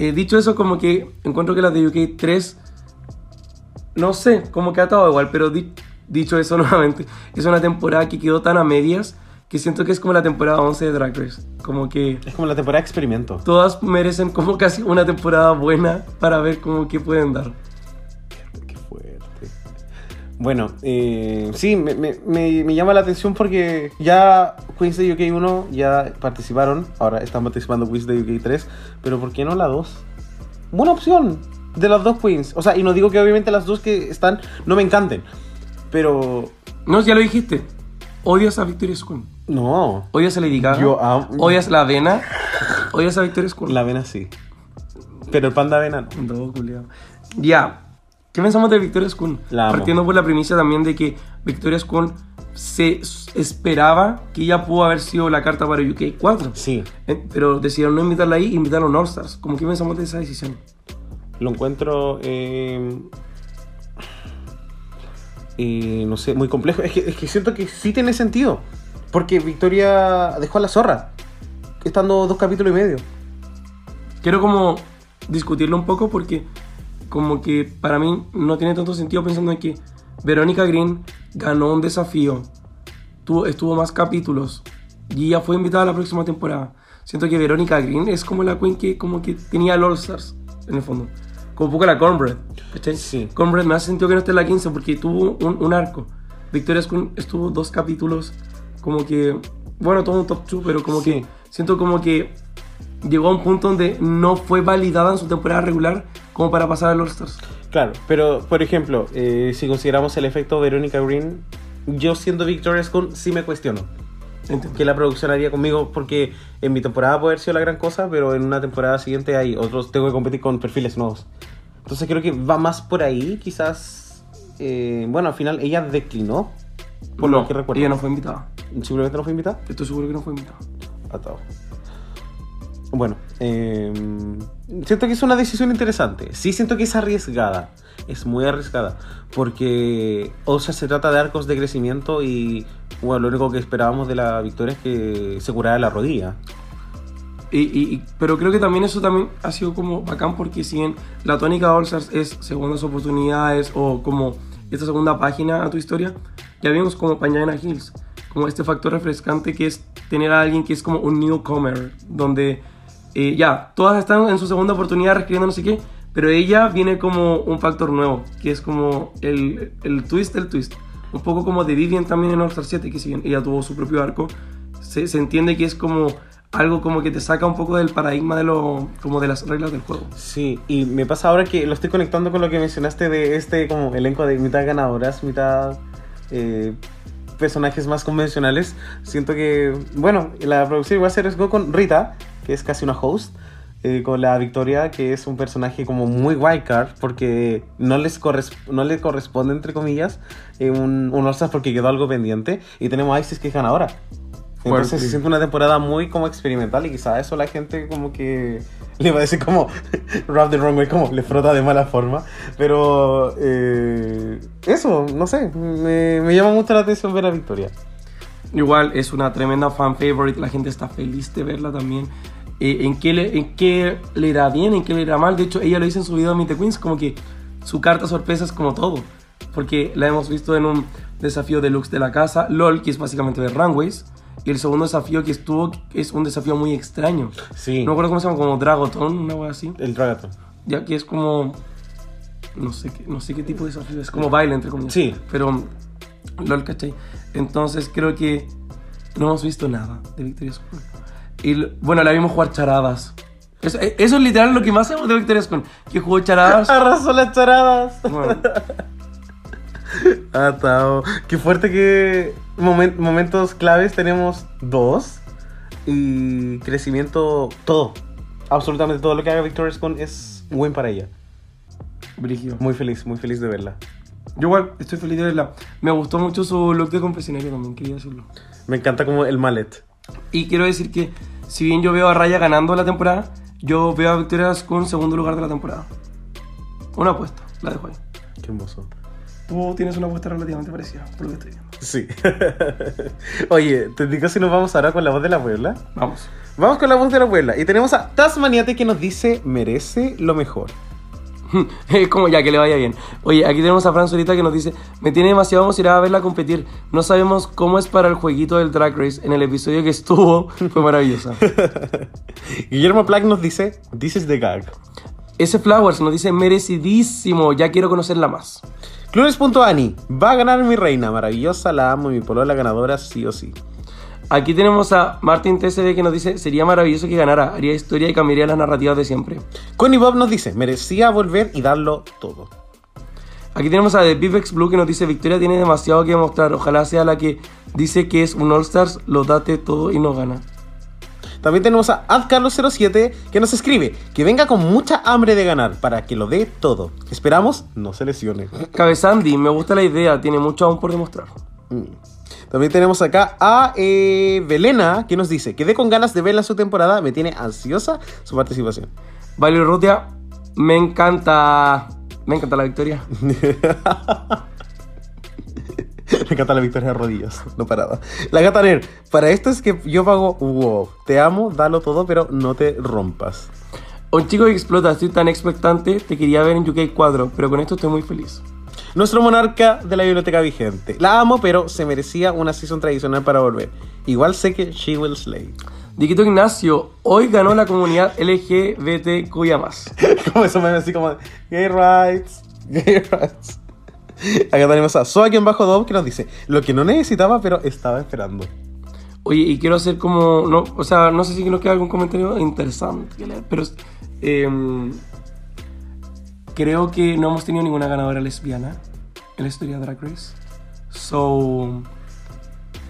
eh, dicho eso, como que encuentro que las de UK 3, no sé, como que ha estado igual, pero di- dicho eso nuevamente, es una temporada que quedó tan a medias que siento que es como la temporada 11 de Drag Race. Como que Es como la temporada experimento. todas merecen como casi una temporada buena para ver cómo que pueden dar. Bueno, eh, sí, me, me- me- me llama la atención porque ya Queens de UK 1 ya participaron, ahora están participando Queens de UK 3, pero ¿por qué no la 2? Buena opción de las dos Queens. O sea, y no digo que obviamente las dos que están no me encanten, pero No, ya lo dijiste. Odias a Victoria's Queen. no, Odias a Lady Gaga. Yo amo- Odias la avena. Odias a Victoria's Queen. la avena sí. Pero el panda avena no. Culiao. Ya. ¿Qué pensamos de? La amo. Partiendo por la premisa también de que Victoria's Queen se esperaba que ella pudo haber sido la carta para UK 4. Sí, Eh, Pero decidieron no invitarla ahí, invitaron a All Stars. ¿Cómo que pensamos de esa decisión? lo encuentro, eh, eh, no sé, muy complejo. Es que, es que siento que sí tiene sentido. Porque Victoria dejó a la zorra, estando dos capítulos y medio. Quiero como discutirlo un poco porque como que para mí no tiene tanto sentido pensando en que Verónica Green ganó un desafío, tuvo, estuvo más capítulos y ya fue invitada a la próxima temporada. Siento que Verónica Green es como la queen que como que tenía el All Stars en el fondo. Como un poco la Cornbread. ¿cachai? Sí. Cornbread me hace sentido que no esté en la 15 porque tuvo un, un arco. Victoria's Queen estuvo dos capítulos como que, bueno, todo un top 2, pero como Sí. que siento como que llegó a un punto donde no fue validada en su temporada regular como para pasar al All Stars. Claro, pero por ejemplo, eh, si consideramos el efecto Verónica Green, yo siendo Victoria Scone sí me cuestiono. Entiendo. que la producción haría conmigo porque en mi temporada puede haber sido la gran cosa, pero en una temporada siguiente hay otros, tengo que competir con perfiles nuevos. Entonces creo que va más por ahí, quizás, eh, bueno, al final ella declinó, por no, lo que recuerdo. ella no fue invitada. Simplemente no fue invitada. Estoy seguro que no fue invitada. Atado. Bueno, eh, siento que es una decisión interesante. Sí siento que es arriesgada. Es muy arriesgada. Porque, o sea, se trata de arcos de crecimiento y, bueno, lo único que esperábamos de la victoria es que se curara la rodilla. Y, y- pero creo que también eso también ha sido como bacán porque si bien la tónica de All Stars es segundas oportunidades o como esta segunda página a tu historia, ya vimos como Pañana Hills, como este factor refrescante que es tener a alguien que es como un newcomer, donde eh, ya, todas están en su segunda oportunidad reescribiendo no sé qué, pero ella viene como un factor nuevo, que es como el, el twist del twist. Un poco como de Vivian también en All Star 7, que si bien ella tuvo su propio arco, se, se entiende que es como algo como que te saca un poco del paradigma de lo como de las reglas del juego. Sí, y me pasa ahora que lo estoy conectando con lo que mencionaste de este como elenco de mitad ganadoras, mitad eh, personajes más convencionales. Siento que, bueno, la producción igual se arriesgó con Rita, que es casi una host, eh, con la Victoria, que es un personaje como muy wildcard, porque no les corres- no le corresponde, entre comillas, eh, un, un porque quedó algo pendiente, y tenemos a Isis que es ganadora. Entonces Fuerte. se siente una temporada muy como experimental y quizá eso la gente como que le va a decir como rap the wrong way, como le frota de mala forma. Pero eh, eso, no sé, me, me llama mucho la atención ver a Victoria. Igual es una tremenda fan favorite, la gente está feliz de verla también. Eh, ¿en, qué le, ¿En qué le irá bien? ¿En qué le irá mal? De hecho, ella lo dice en su video de Meet the Queens, como que su carta sorpresa es como todo. Porque la hemos visto en un desafío deluxe de la casa, LOL, que es básicamente de Runways. Y el segundo desafío que estuvo es un desafío muy extraño. Sí, No me acuerdo cómo se llama, como Dragoton, una wea así. el Dragaton. Ya que es como. No sé qué, no sé qué tipo de desafío es. Como baile, entre comillas. Sí. Pero. LOL, ¿cachai? Entonces creo que no hemos visto nada de Victoria's Queen. Y bueno, la vimos jugar charadas. Eso, eh, eso es literal lo que más hacemos de Victoria's Queen. Que jugó charadas. Arrasó las charadas. Bueno, Atao. Qué fuerte que momen- momentos claves tenemos dos. Y crecimiento, todo. Absolutamente todo lo que haga Victoria Scone es buen para ella. brígido. Muy feliz, muy feliz de verla. Yo igual estoy feliz de verla. Me gustó mucho su look de confesionario también, quería decirlo. Me encanta como el mallet. Y quiero decir que, si bien yo veo a Raya ganando la temporada, yo veo a Victoria con segundo lugar de la temporada. Una apuesta, la dejo ahí. Qué hermoso. Tú tienes una apuesta relativamente parecida, por lo que estoy viendo. Sí. Oye, te digo si nos vamos ahora con la voz de la abuela. Vamos. Vamos con la voz de la abuela. Y tenemos a Tasmaniate que nos dice merece lo mejor. Es como ya que le vaya bien. Oye, aquí tenemos a Fran Solita que nos dice: Me tiene demasiado emocionada a verla competir. No sabemos cómo es para el jueguito del Drag Race. En el episodio que estuvo fue maravillosa. Guillermo Plack nos dice, this is the gag. Ese Flowers nos dice: Merecidísimo. Ya quiero conocerla más. Clunes.ani, va a ganar mi reina, maravillosa, la amo, mi polola ganadora, sí o sí. Aquí tenemos a Martin TSD que nos dice, sería maravilloso que ganara, haría historia y cambiaría las narrativas de siempre. Connie Bob nos dice, merecía volver y darlo todo. Aquí tenemos a The Vivex Blue que nos dice, Victoria tiene demasiado que demostrar, ojalá sea la que dice que es un All Stars, lo date todo y no gana. También tenemos a AdCarlos07 que nos escribe que venga con mucha hambre de ganar para que lo dé todo. Esperamos no se lesione. Cabezandi, me gusta la idea, tiene mucho aún por demostrar. Mm. También tenemos acá a eh, Belena que nos dice que dé con ganas de verla su temporada, me tiene ansiosa su participación. Valerio Rutia, me encanta. Me encanta la victoria. Me encanta la victoria de rodillas, no parada. La gata Ner, para esto es que yo pago wow. Te amo, dalo todo, pero no te rompas. Un chico que explota, estoy tan expectante, te quería ver en UK 4, pero con esto estoy muy feliz. Nuestro monarca de la biblioteca vigente. La amo, pero se merecía una season tradicional para volver. Igual sé que she will slay. Diquito Ignacio, hoy ganó la comunidad LGBTQIA+. como eso me así como gay rights, gay rights. Acá tenemos a Soaken bajo Dove que nos dice lo que no necesitaba, pero estaba esperando. Oye, y quiero hacer como. No, o sea, no sé si nos queda algún comentario interesante pero. em, creo que no hemos tenido ninguna ganadora lesbiana en la historia de Drag Race. So.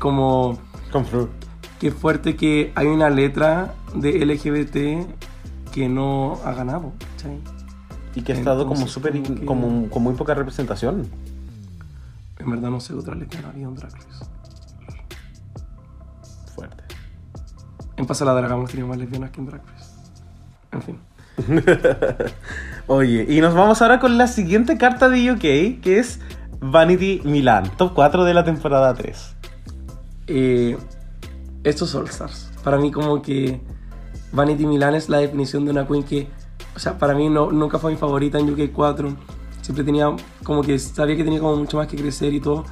Como. Con. Qué fuerte que hay una letra de LGBT que no ha ganado, ¿cachai? Y que ha estado como súper. como que- Como, con muy poca representación. En verdad no sé otra lesbiana había en Drag Race. Fuerte. En Pasa la Draga hemos tenido más lesbianas que en Drag Race. En fin. Oye, y nos vamos ahora con la siguiente carta de UK, que es Vanity Milan, top 4 de la temporada 3. Eh, estos All Stars. Para mí como que Vanity Milan es la definición de una queen que, o sea, para mí no, nunca fue mi favorita en UK 4. Siempre tenía como que sabía que tenía como mucho más que crecer y todo.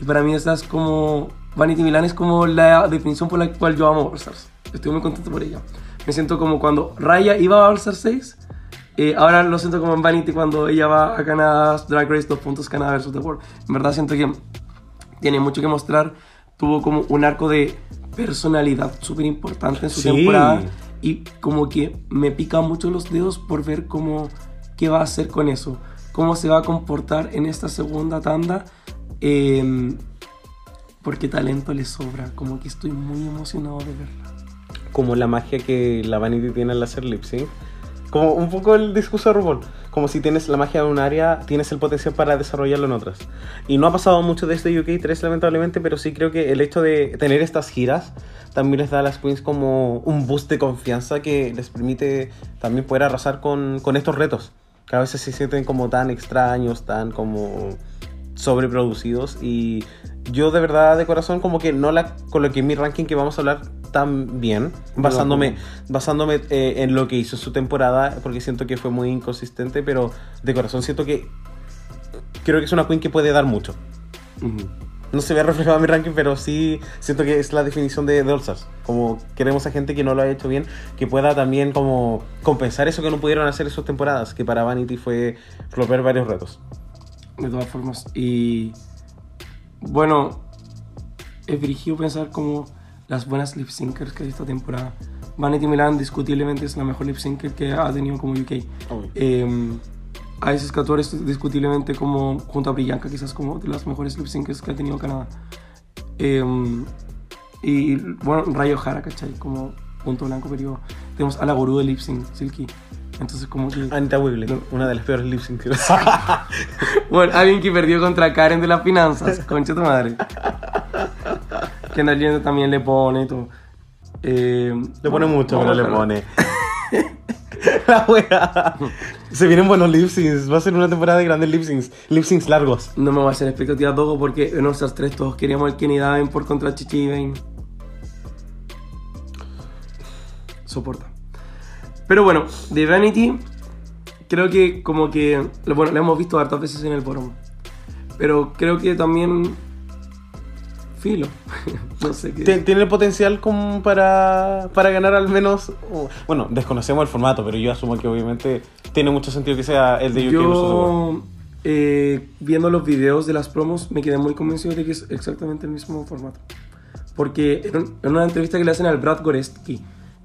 Y para mí esa es como Vanity Milan es como la definición por la cual yo amo All Stars. Estoy muy contento por ella. Me siento como cuando Raya iba a All Stars 6. Eh, ahora lo siento como en Vanity cuando ella va a Canadá Drag Race 2 puntos Canadá versus The World. En verdad siento que tiene mucho que mostrar. Tuvo como un arco de personalidad súper importante en su Sí. temporada. Y como que me pica mucho los dedos por ver cómo, qué va a hacer con eso. Cómo se va a comportar en esta segunda tanda. eh, porque talento le sobra. Como que estoy muy emocionado de verla. Como la magia que la Vanity tiene al hacer lip sync. Como un poco el discurso de RuPaul. Como si tienes la magia de un área, tienes el potencial para desarrollarlo en otras. Y no ha pasado mucho desde UK 3, lamentablemente, pero sí creo que el hecho de tener estas giras también les da a las queens como un boost de confianza que les permite también poder arrasar con, con estos retos. Que a veces se sienten como tan extraños, tan como sobreproducidos. Y yo de verdad, de corazón, como que no la coloqué en mi ranking que vamos a hablar tan bien, basándome, basándome eh, en lo que hizo su temporada, porque siento que fue muy inconsistente, pero de corazón siento que creo que es una queen que puede dar mucho. No se ve reflejado en mi ranking, pero sí siento que es la definición de, de All Stars. Como queremos a gente que no lo ha hecho bien, que pueda también como compensar eso que no pudieron hacer en sus temporadas, que para Vanity fue romper varios retos. De todas formas. Y bueno, es dirigido pensar como las buenas lip syncers que hay esta temporada. Vanity Milan discutiblemente es la mejor lip syncer que ha tenido como UK. Eh, Isis Couture es discutiblemente como junto a Brillanca quizás como de las mejores lip syncers que ha tenido Canadá. Eh, y bueno, Rayo Jara, ¿cachai? Como punto blanco, pero tenemos a la gurú de lip sync, Silky. Entonces como que... Anita Wigley, No. una de las peores lip syncers. Bueno, alguien que perdió contra Karen de las finanzas, concha tu madre. Que en Allende también le pone y todo. Eh, Le pone mucho, pero le pone. La wea. Se vienen buenos lip syncs. Va a ser una temporada de grandes lip syncs. Lip syncs largos. No me voy a hacer expectativas todo porque en All Stars 3 todos queríamos el Kenny Daven por contra Chichi. Soporta. Pero bueno, de Vanity, creo que como que. Bueno, lo hemos visto hartas veces en el forum. Pero creo que también. Filo. no sé qué. Tien- Tiene el potencial como para, para ganar al menos. uh, bueno, desconocemos el formato, pero yo asumo que obviamente tiene mucho sentido que sea el de UK. Yo eh, viendo los videos de las promos, me quedé muy convencido de que es exactamente el mismo formato. Porque en una entrevista que le hacen al Brad Goreski,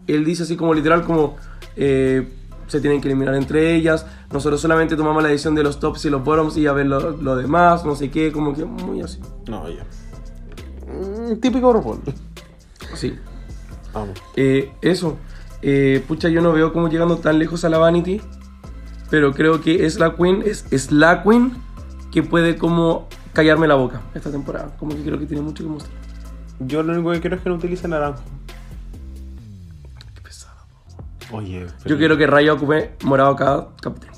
él dice así como literal como eh, se tienen que eliminar entre ellas, nosotros solamente tomamos la decisión de los tops y los bottoms y a ver lo, lo demás, no sé qué, como que muy así. No, ya. Mm, típico RuPaul. Sí. Vamos. Eh, eso. Eh, pucha, yo no veo como llegando tan lejos a la Vanity. Pero creo que es la Queen, es, es la Queen que puede como callarme la boca esta temporada. Como que creo que tiene mucho que mostrar. Yo lo único que quiero es que no utilice naranjo. Oye, pero, Yo quiero que Raya ocupe morado cada capítulo.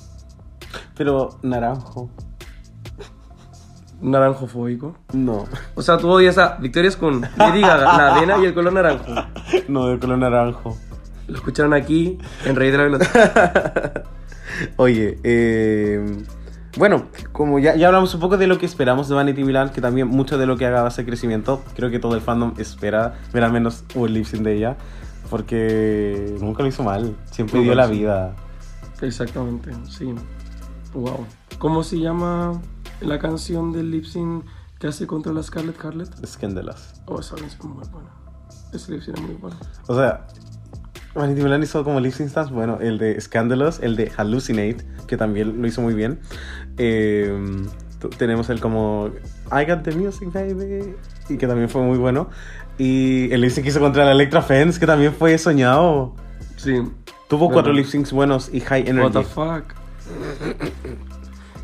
Pero naranjo. Naranjo fóbico. No. O sea, tú odias a Victoria con Lady Gaga, la avena y el color naranjo. No, de color naranjo. Lo escucharon aquí en Rey de la Velocidad. Oye, eh, bueno, como ya, ya hablamos un poco de lo que esperamos de Vanity Milan, que también mucho de lo que haga va a ser crecimiento. Creo que todo el fandom espera ver al menos un lip sync de ella, porque nunca lo hizo mal, siempre Nunca dio la vida. Exactamente, sí. Wow. ¿Cómo se llama la canción del lip sync que hace contra la Scarlett Harlett? Scandalous. Oh, esa canción es muy buena. Ese lip sync es muy bueno. O sea, Vanity Milan hizo como lip syncs tan bueno, el de Scandalous, el de Hallucinate, que también lo hizo muy bien. Eh, tenemos el como I Got the Music Baby, y que también fue muy bueno. Y el lip sync que hizo contra la Electra Fence, que también fue soñado. Sí. Tuvo cuatro lip syncs buenos y high What the energy. fuck.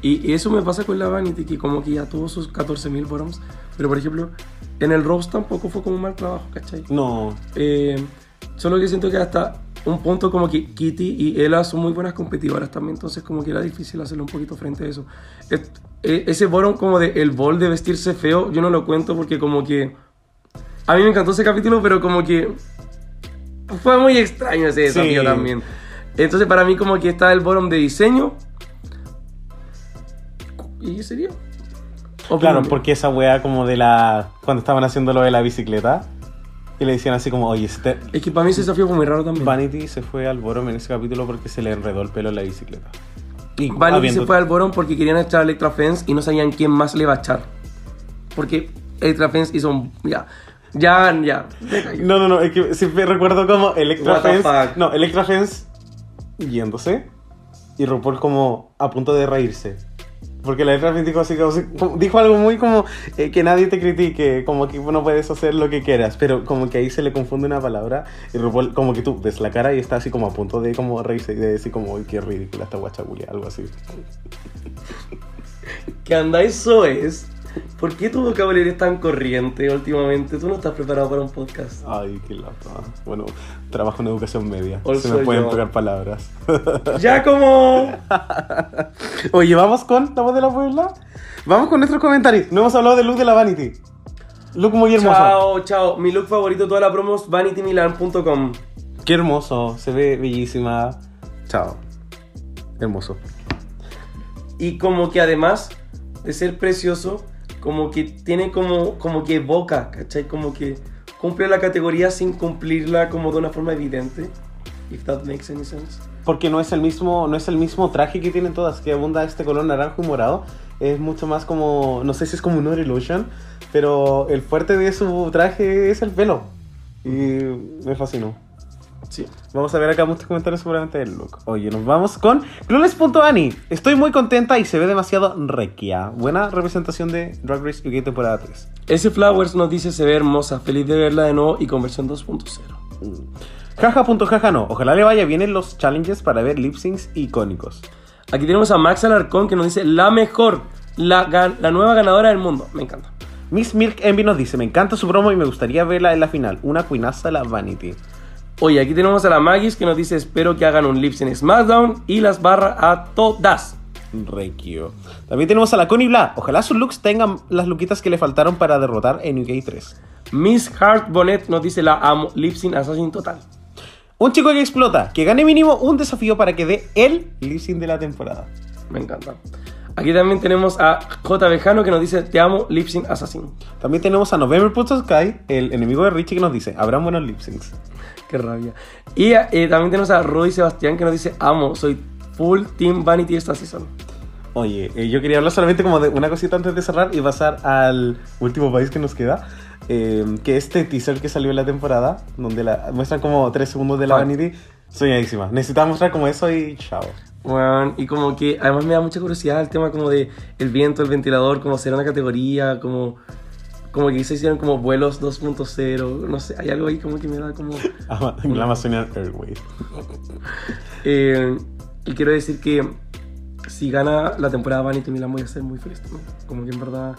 Y y eso me pasa con la Vanity, que como que ya tuvo sus 14.000 bottoms. Pero por ejemplo, en el Rose tampoco fue como un mal trabajo, ¿cachai? No, Eh, solo que siento que hasta un punto como que Kitty y Ella son muy buenas competidoras también, entonces como que era difícil hacerlo un poquito frente a eso. Eh, ese bottom como de el bol de vestirse feo, yo no lo cuento porque como que... A mí me encantó ese capítulo, pero como que... Fue muy extraño ese desafío Sí. también. Entonces para mí como que está el bottom de diseño. ¿Y qué sería? Claro, porque esa wea como de la... Cuando estaban haciendo lo de la bicicleta, y le decían así como, oye, este... Es que para mí ese desafío fue muy raro también. Vanity se fue al bottom en ese capítulo porque se le enredó el pelo en la bicicleta. Y Vanity habiendo- se fue al Boron porque querían echar a Electra Fence y no sabían quién más le iba a echar. Porque Electra Fence hizo un... Ya, ya, ya. No, no, no, es que siempre recuerdo como Electra Fence. No, Electra Fence yéndose y RuPaul como a punto de reírse. Porque la Electra Fence dijo así como, dijo algo muy como eh, que nadie te critique, como que no puedes hacer lo que quieras, pero como que ahí se le confunde una palabra y RuPaul como que tú ves la cara y está así como a punto de como reírse y de decir como, uy, qué ridícula esta guachagulia, algo así. Que andáis soes. ¿Por qué tu vocabulario es tan corriente últimamente? Tú no estás preparado para un podcast. Ay, qué lata. Bueno, trabajo en educación media. Se me pueden yo. pegar palabras. Ya como... Oye, ¿vamos con la voz de la Puebla? Vamos con nuestros comentarios. No hemos hablado del look de la Vanity. Look muy hermoso. Chao, chao. Mi look favorito de toda la promo es vanitymilan.com. Qué hermoso. Se ve bellísima. Chao. Hermoso. Y como que además de ser precioso, como que tiene como, como que evoca, ¿cachai? Como que cumple la categoría sin cumplirla como de una forma evidente. If that makes any sense. Porque no es el mismo, no es el mismo traje que tienen todas, que abunda este color naranjo y morado. Es mucho más como, no sé si es como un Illusion, pero el fuerte de su traje es el pelo. Y me fascinó. Sí. Vamos a ver acá muchos comentarios seguramente del look. Oye, nos vamos con Clueless.ani. Estoy muy contenta y se ve demasiado requia. Buena representación de Drag Race UK temporada 3. Ese Flowers nos dice se ve hermosa, feliz de verla de nuevo y con versión 2.0. Jaja.jaja no. Ojalá le vaya bien en los challenges para ver lip syncs icónicos. Aquí tenemos a Max Alarcón que nos dice la mejor, la, gan- la nueva ganadora del mundo. Me encanta. Miss Milk Envy nos dice, me encanta su promo y me gustaría verla en la final. Una cuinaza la Vanity. Oye, aquí tenemos a la Magis que nos dice espero que hagan un lips en SmackDown y las barra a todas. Requio. También tenemos a la Connie Bla. Ojalá sus looks tengan las luquitas que le faltaron para derrotar en UK 3. Miss Heart Bonnet nos dice la amo, lip sync assassin total. Un chico que explota, que gane mínimo un desafío para que dé el lip sync de la temporada. Me encanta. Aquí también tenemos a J. Bejano que nos dice te amo, lip sync assassin. También tenemos a November Puts Sky, el enemigo de Richie, que nos dice, habrá buenos lip syncs. Qué rabia. Y eh, también tenemos a Rudy Sebastián que nos dice amo, soy full team vanity esta season. Oye, eh, yo quería hablar solamente como de una cosita antes de cerrar y pasar al último país que nos queda. eh, que este teaser que salió en la temporada, donde la, muestran como tres segundos de la. Vanity, soñadísima. Necesitaba mostrar como eso y chao. Bueno, y como que además me da mucha curiosidad el tema como de el viento, el ventilador, como será una categoría, como como que se hicieron como vuelos 2.0, no sé, hay algo ahí como que me da como... La Amazonian Airways. Eh, y quiero decir que si gana la temporada Vanity Milan voy a ser muy feliz también. Como que en verdad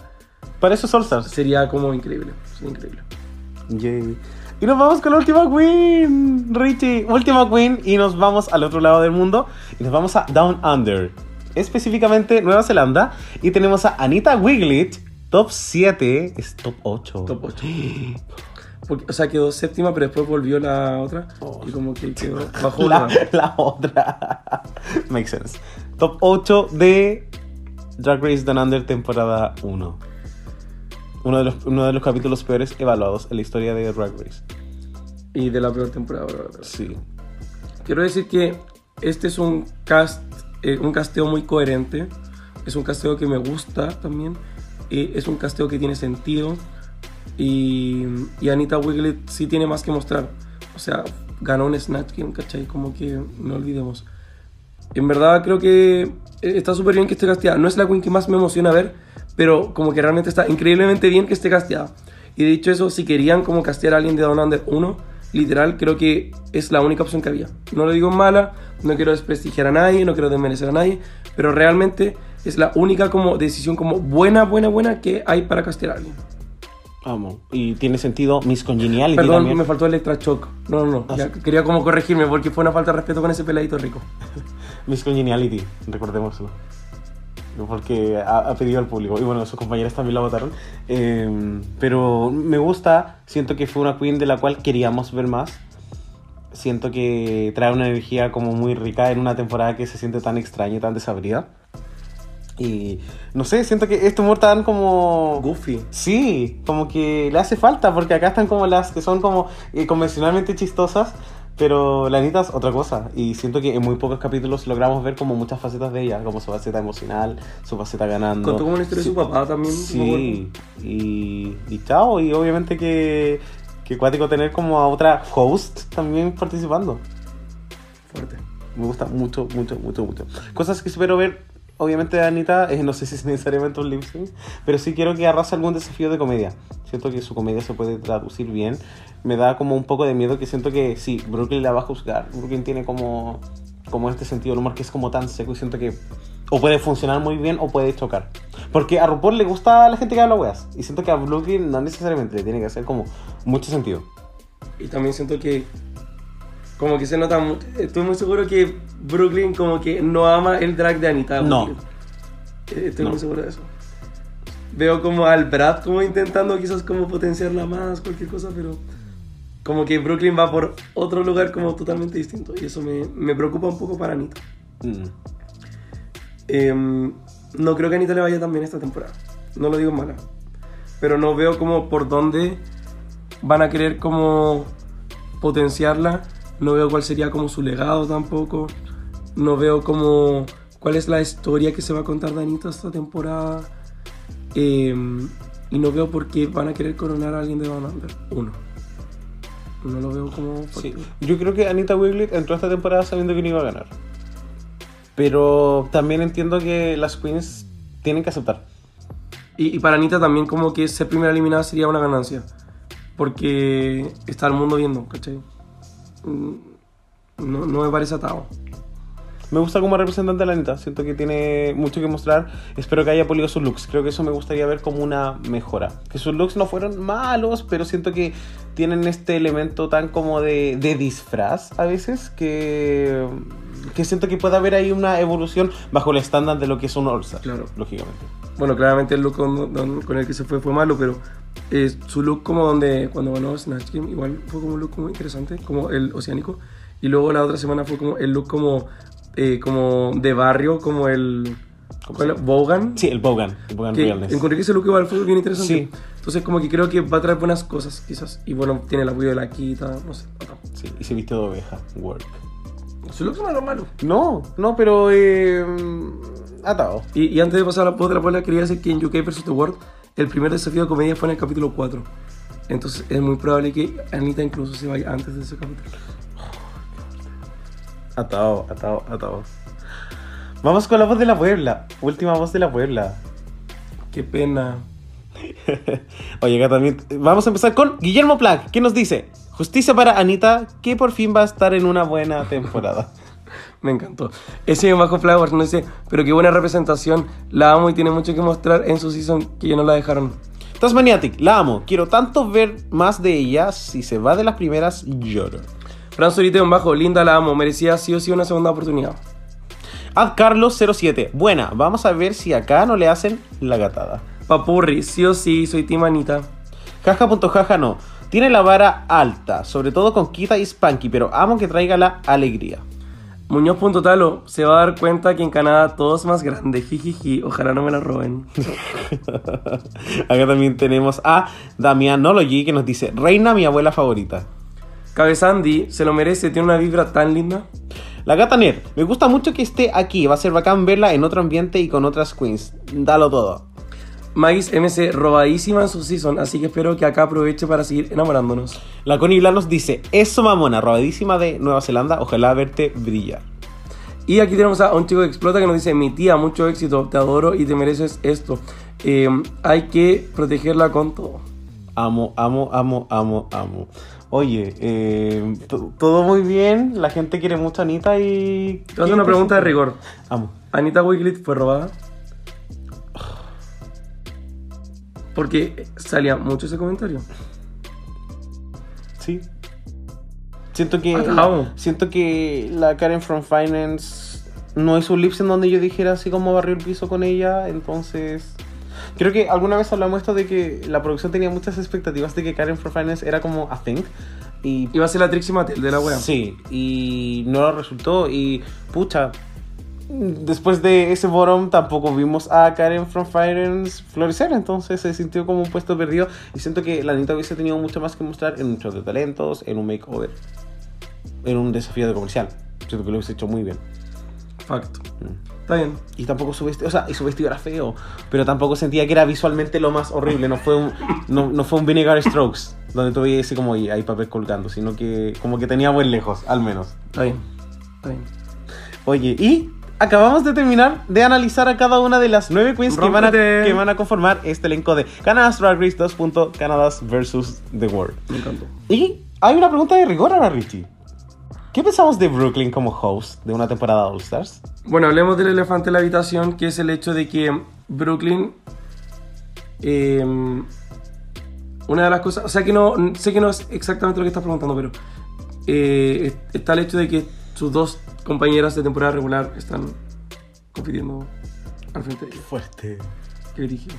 Para eso es All Stars. sería como increíble, sería increíble. Yay. Y nos vamos con la última queen, Richie. Última queen y nos vamos al otro lado del mundo y nos vamos a Down Under. Específicamente Nueva Zelanda. Y tenemos a Anita Wiglet, top 7, es top 8. Top 8. Porque, o sea, quedó séptima, pero después volvió la otra Oh. y como que quedó bajo La, otra. la otra. Makes sense. Top 8 de Drag Race Down Under temporada 1. Uno de, los, uno de los capítulos peores evaluados en la historia de Drag Race. Y de la peor temporada. Sí. Quiero decir que este es un cast, eh, un casteo muy coherente. Es un casteo que me gusta también. Eh, es un casteo que tiene sentido. Y, y Anita Wiglet sí tiene más que mostrar. O sea, ganó un Snatch Game, ¿cachai? Como que no olvidemos. En verdad creo que está súper bien que esté casteada. No es la queen que más me emociona ver, pero como que realmente está increíblemente bien que esté casteada. Y dicho eso, si querían como castear a alguien de Down Under 1, literal creo que es la única opción que había. No lo digo mala, no quiero desprestigiar a nadie, no quiero desmerecer a nadie, pero realmente es la única como decisión como buena, buena, buena que hay para castear a alguien. Amo. Y tiene sentido Miss Congeniality Perdón, también. me faltó Electra Shock. No, no, no. Ah, ya quería como corregirme porque fue una falta de respeto con ese peladito rico. Miss Congeniality, recordémoslo. Porque ha, ha pedido al público. Y bueno, sus compañeras también la votaron. Eh, pero me gusta. Siento que fue una queen de la cual queríamos ver más. Siento que trae una energía como muy rica en una temporada que se siente tan extraña y tan desabrida. Y no sé, siento que este humor tan como... Goofy. Sí, como que le hace falta, porque acá están como las que son como eh, convencionalmente chistosas, pero la Anita es otra cosa. Y siento que en muy pocos capítulos logramos ver como muchas facetas de ella, como su faceta emocional, su faceta ganando. Contó como una historia de su papá también. Sí, y, y chao, y obviamente que, que cuático tener como a otra host también participando. Fuerte. Me gusta mucho, mucho, mucho, mucho. Cosas que espero ver, obviamente, Anita, eh, no sé si es necesariamente un lip pero sí quiero que arrase algún desafío de comedia. Siento que su comedia se puede traducir bien. Me da como un poco de miedo que siento que sí, Brooklyn la va a juzgar. Brooklyn tiene como, como este sentido del humor que es como tan seco y siento que o puede funcionar muy bien o puede chocar. Porque a RuPaul le gusta la gente que habla weas. Y siento que a Brooklyn no necesariamente le tiene que hacer como mucho sentido. Y también siento que como que se nota mu- estoy muy seguro que Brooklyn como que no ama el drag de Anita No. Eh, estoy No. muy seguro de eso veo como al Brad como intentando quizás como potenciarla más cualquier cosa pero como que Brooklyn va por otro lugar como totalmente distinto y eso me, me preocupa un poco para Anita Mm. Em, no creo que a Anita le vaya tan bien esta temporada. No lo digo mala. Pero no veo como por dónde van a querer como potenciarla. No veo cuál sería como su legado tampoco. No veo como cuál es la historia que se va a contar de Anita esta temporada. Em, y no veo por qué van a querer coronar a alguien de Down Under. Uno. No lo veo como... Sí, yo creo que Anita Wiglet entró esta temporada sabiendo que no iba a ganar. Pero también entiendo que las queens tienen que aceptar. Y, y para Anita también como que ser primera eliminada sería una ganancia. Porque está el mundo viendo, ¿cachai? Mm, No, no me parece atado. Me gusta como representante de la Anita, siento que tiene mucho que mostrar. Espero que haya polido sus looks. Creo que eso me gustaría ver como una mejora. Que sus looks no fueron malos, pero siento que tienen este elemento tan como de, de disfraz a veces que, que siento que puede haber ahí una evolución bajo el estándar de lo que es un All-Star. Claro. Lógicamente. Bueno, claramente el look con, con el que se fue fue malo, pero eh, su look como donde cuando ganó Snatch Game igual fue como un look muy interesante, como el oceánico. Y luego la otra semana fue como el look como, eh, como de barrio, como el... ¿cuál era? Bogan. Sí, el Bogan. El Bogan que Realness. encontré que ese look igual fue bien interesante. Sí. Entonces como que creo que va a traer buenas cosas, quizás. Y bueno, tiene el apoyo de la Kita, no sé. atado. Sí, y se vistió de oveja. Work. Su look no era malo. No, no, pero eh, atado. Y, y antes de pasar a la la bola, quería decir que en UK vs. The World, el primer desafío de comedia fue en el capítulo 4. Entonces es muy probable que Anita incluso se vaya antes de ese capítulo. Atado, atado, atado. Vamos con la voz de la Puebla. Última voz de la Puebla. Qué pena. Oye, acá también. Vamos a empezar con Guillermo Plack. ¿Qué nos dice? Justicia para Anita, que por fin va a estar en una buena temporada. Me encantó. Ese bajo Flowers no dice, pero qué buena representación. La amo y tiene mucho que mostrar en su season que ya no la dejaron. Tasmaniatic, la amo. Quiero tanto ver más de ella. Si se va de las primeras, lloro. Fran Zurita un bajo, linda la amo. Merecía sí o sí una segunda oportunidad. Ad Carlos07, buena. Vamos a ver si acá no le hacen la gatada. Papurri, sí o sí, soy timanita. Jaja.jaja no. Tiene la vara alta, sobre todo con Kita y Spanky, pero amo que traiga la alegría. Muñoz.talo se va a dar cuenta que en Canadá todo es más grande. Jijiji, ojalá no me la roben. Acá también tenemos a Damianology que nos dice, Reina mi abuela favorita. Cabezandi se lo merece, tiene una vibra tan linda. La gata Ner, me gusta mucho que esté aquí, va a ser bacán verla en otro ambiente y con otras queens. Dalo todo. Magis MC robadísima en su season, así que espero que acá aproveche para seguir enamorándonos. La Connie Blan nos dice, eso mamona, robadísima de Nueva Zelanda, ojalá verte brillar. Y aquí tenemos a un chico que explota que nos dice, mi tía, mucho éxito, te adoro y te mereces esto. Eh, hay que protegerla con todo. Amo, amo, amo, amo, amo. Oye, eh, to- todo muy bien, la gente quiere mucho a Anita y... Te voy a hacer una pregunta de rigor. Amo. ¿Anita Wiglet fue robada? Porque salía mucho ese comentario. Sí. Siento que. Atado. Siento que la Karen from Finance no es un lips en donde yo dijera así como barrió el piso con ella. Entonces. Creo que alguna vez hablamos esto de que la producción tenía muchas expectativas de que Karen from Finance era como a thing. Y. Iba a ser la Trixie Mattel de la wea. Sí, y no lo resultó. Y pucha. Después de ese bottom tampoco vimos a Karen from Finance florecer, entonces se sintió como un puesto perdido y siento que la Anita hubiese tenido mucho más que mostrar en un show de talentos, en un makeover, en un desafío de comercial. Siento que lo hubiese hecho muy bien. Facto. Está bien. Y tampoco su vestido, o sea, y su vestido era feo, pero tampoco sentía que era visualmente lo más horrible, no fue un, no, no fue un Vinegar Strokes, donde veías así como y hay papel colgando, sino que como que tenía buen lejos, al menos. Está bien. Está bien. Oye, y acabamos de terminar de analizar a cada una de las nueve queens que van, a, que van a conformar este elenco de Canada's Drag Race 2. Canadas versus The World. Me encantó. Y hay una pregunta de rigor ahora, Richie. ¿Qué pensamos de Brooklyn como host de una temporada All Stars? Bueno, hablemos del elefante en la habitación, que es el hecho de que Brooklyn. eh, una de las cosas. O sea que no. Sé que no es exactamente lo que estás preguntando, pero. eh, está el hecho de que sus dos compañeras de temporada regular están compitiendo al frente de ella. Fuerte. que dirigí.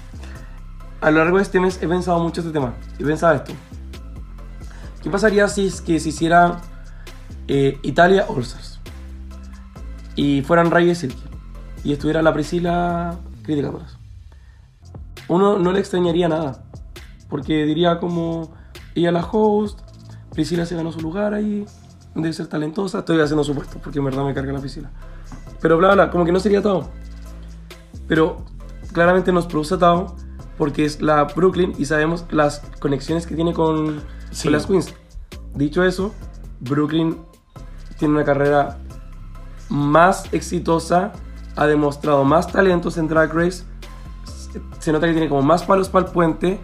A lo largo de este mes he pensado mucho este tema. He pensado esto. ¿Qué pasaría si es que se hiciera eh, Italia All Stars? Y fueran Ray y Silky. Y estuviera la Priscila criticándolas. Uno no le extrañaría nada. Porque diría como ella la host, Priscila se ganó su lugar ahí, debe ser talentosa. Estoy haciendo supuestos porque en verdad me carga la Priscila. Pero bla bla, como que no sería todo. Pero claramente nos produce atado porque es la Brooklyn y sabemos las conexiones que tiene con, Sí. con las Queens. Dicho eso, Brooklyn tiene una carrera más exitosa, ha demostrado más talentos en Drag Race, se- se nota que tiene como más palos para el puente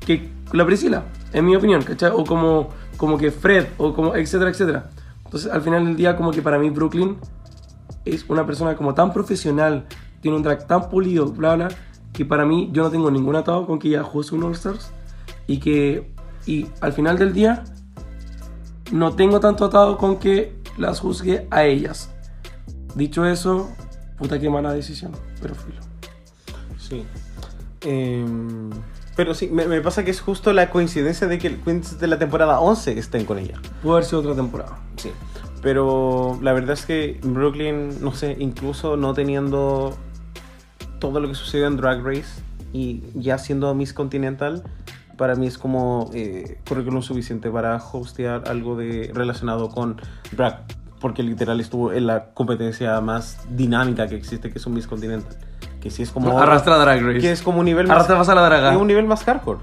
que la Priscila, en mi opinión, ¿cachai? O como, como que Fred, o como etcétera, etcétera. Entonces, al final del día, como que para mí Brooklyn es una persona como tan profesional, tiene un drag tan pulido, bla, bla, que para mí yo no tengo ningún atado con que ella juzgue un All Stars y que y al final del día no tengo tanto atado con que las juzgue a ellas. Dicho eso, puta que mala decisión, pero filo. Sí. Em, pero sí, me, me pasa que es justo la coincidencia de que el queens de la temporada 11 estén con ella. Pudo haber sido otra temporada. Sí. Pero la verdad es que Brooklyn, no sé, incluso no teniendo todo lo que sucedió en Drag Race y ya siendo Miss Continental, para mí es como eh, currículum suficiente para hostear algo de relacionado con drag porque literal estuvo en la competencia más dinámica que existe, que es un Miss Continental. Que sí es como... Arrastra Drag Race. Que es como un nivel más... Arrastra pasa la draga. Un nivel más hardcore.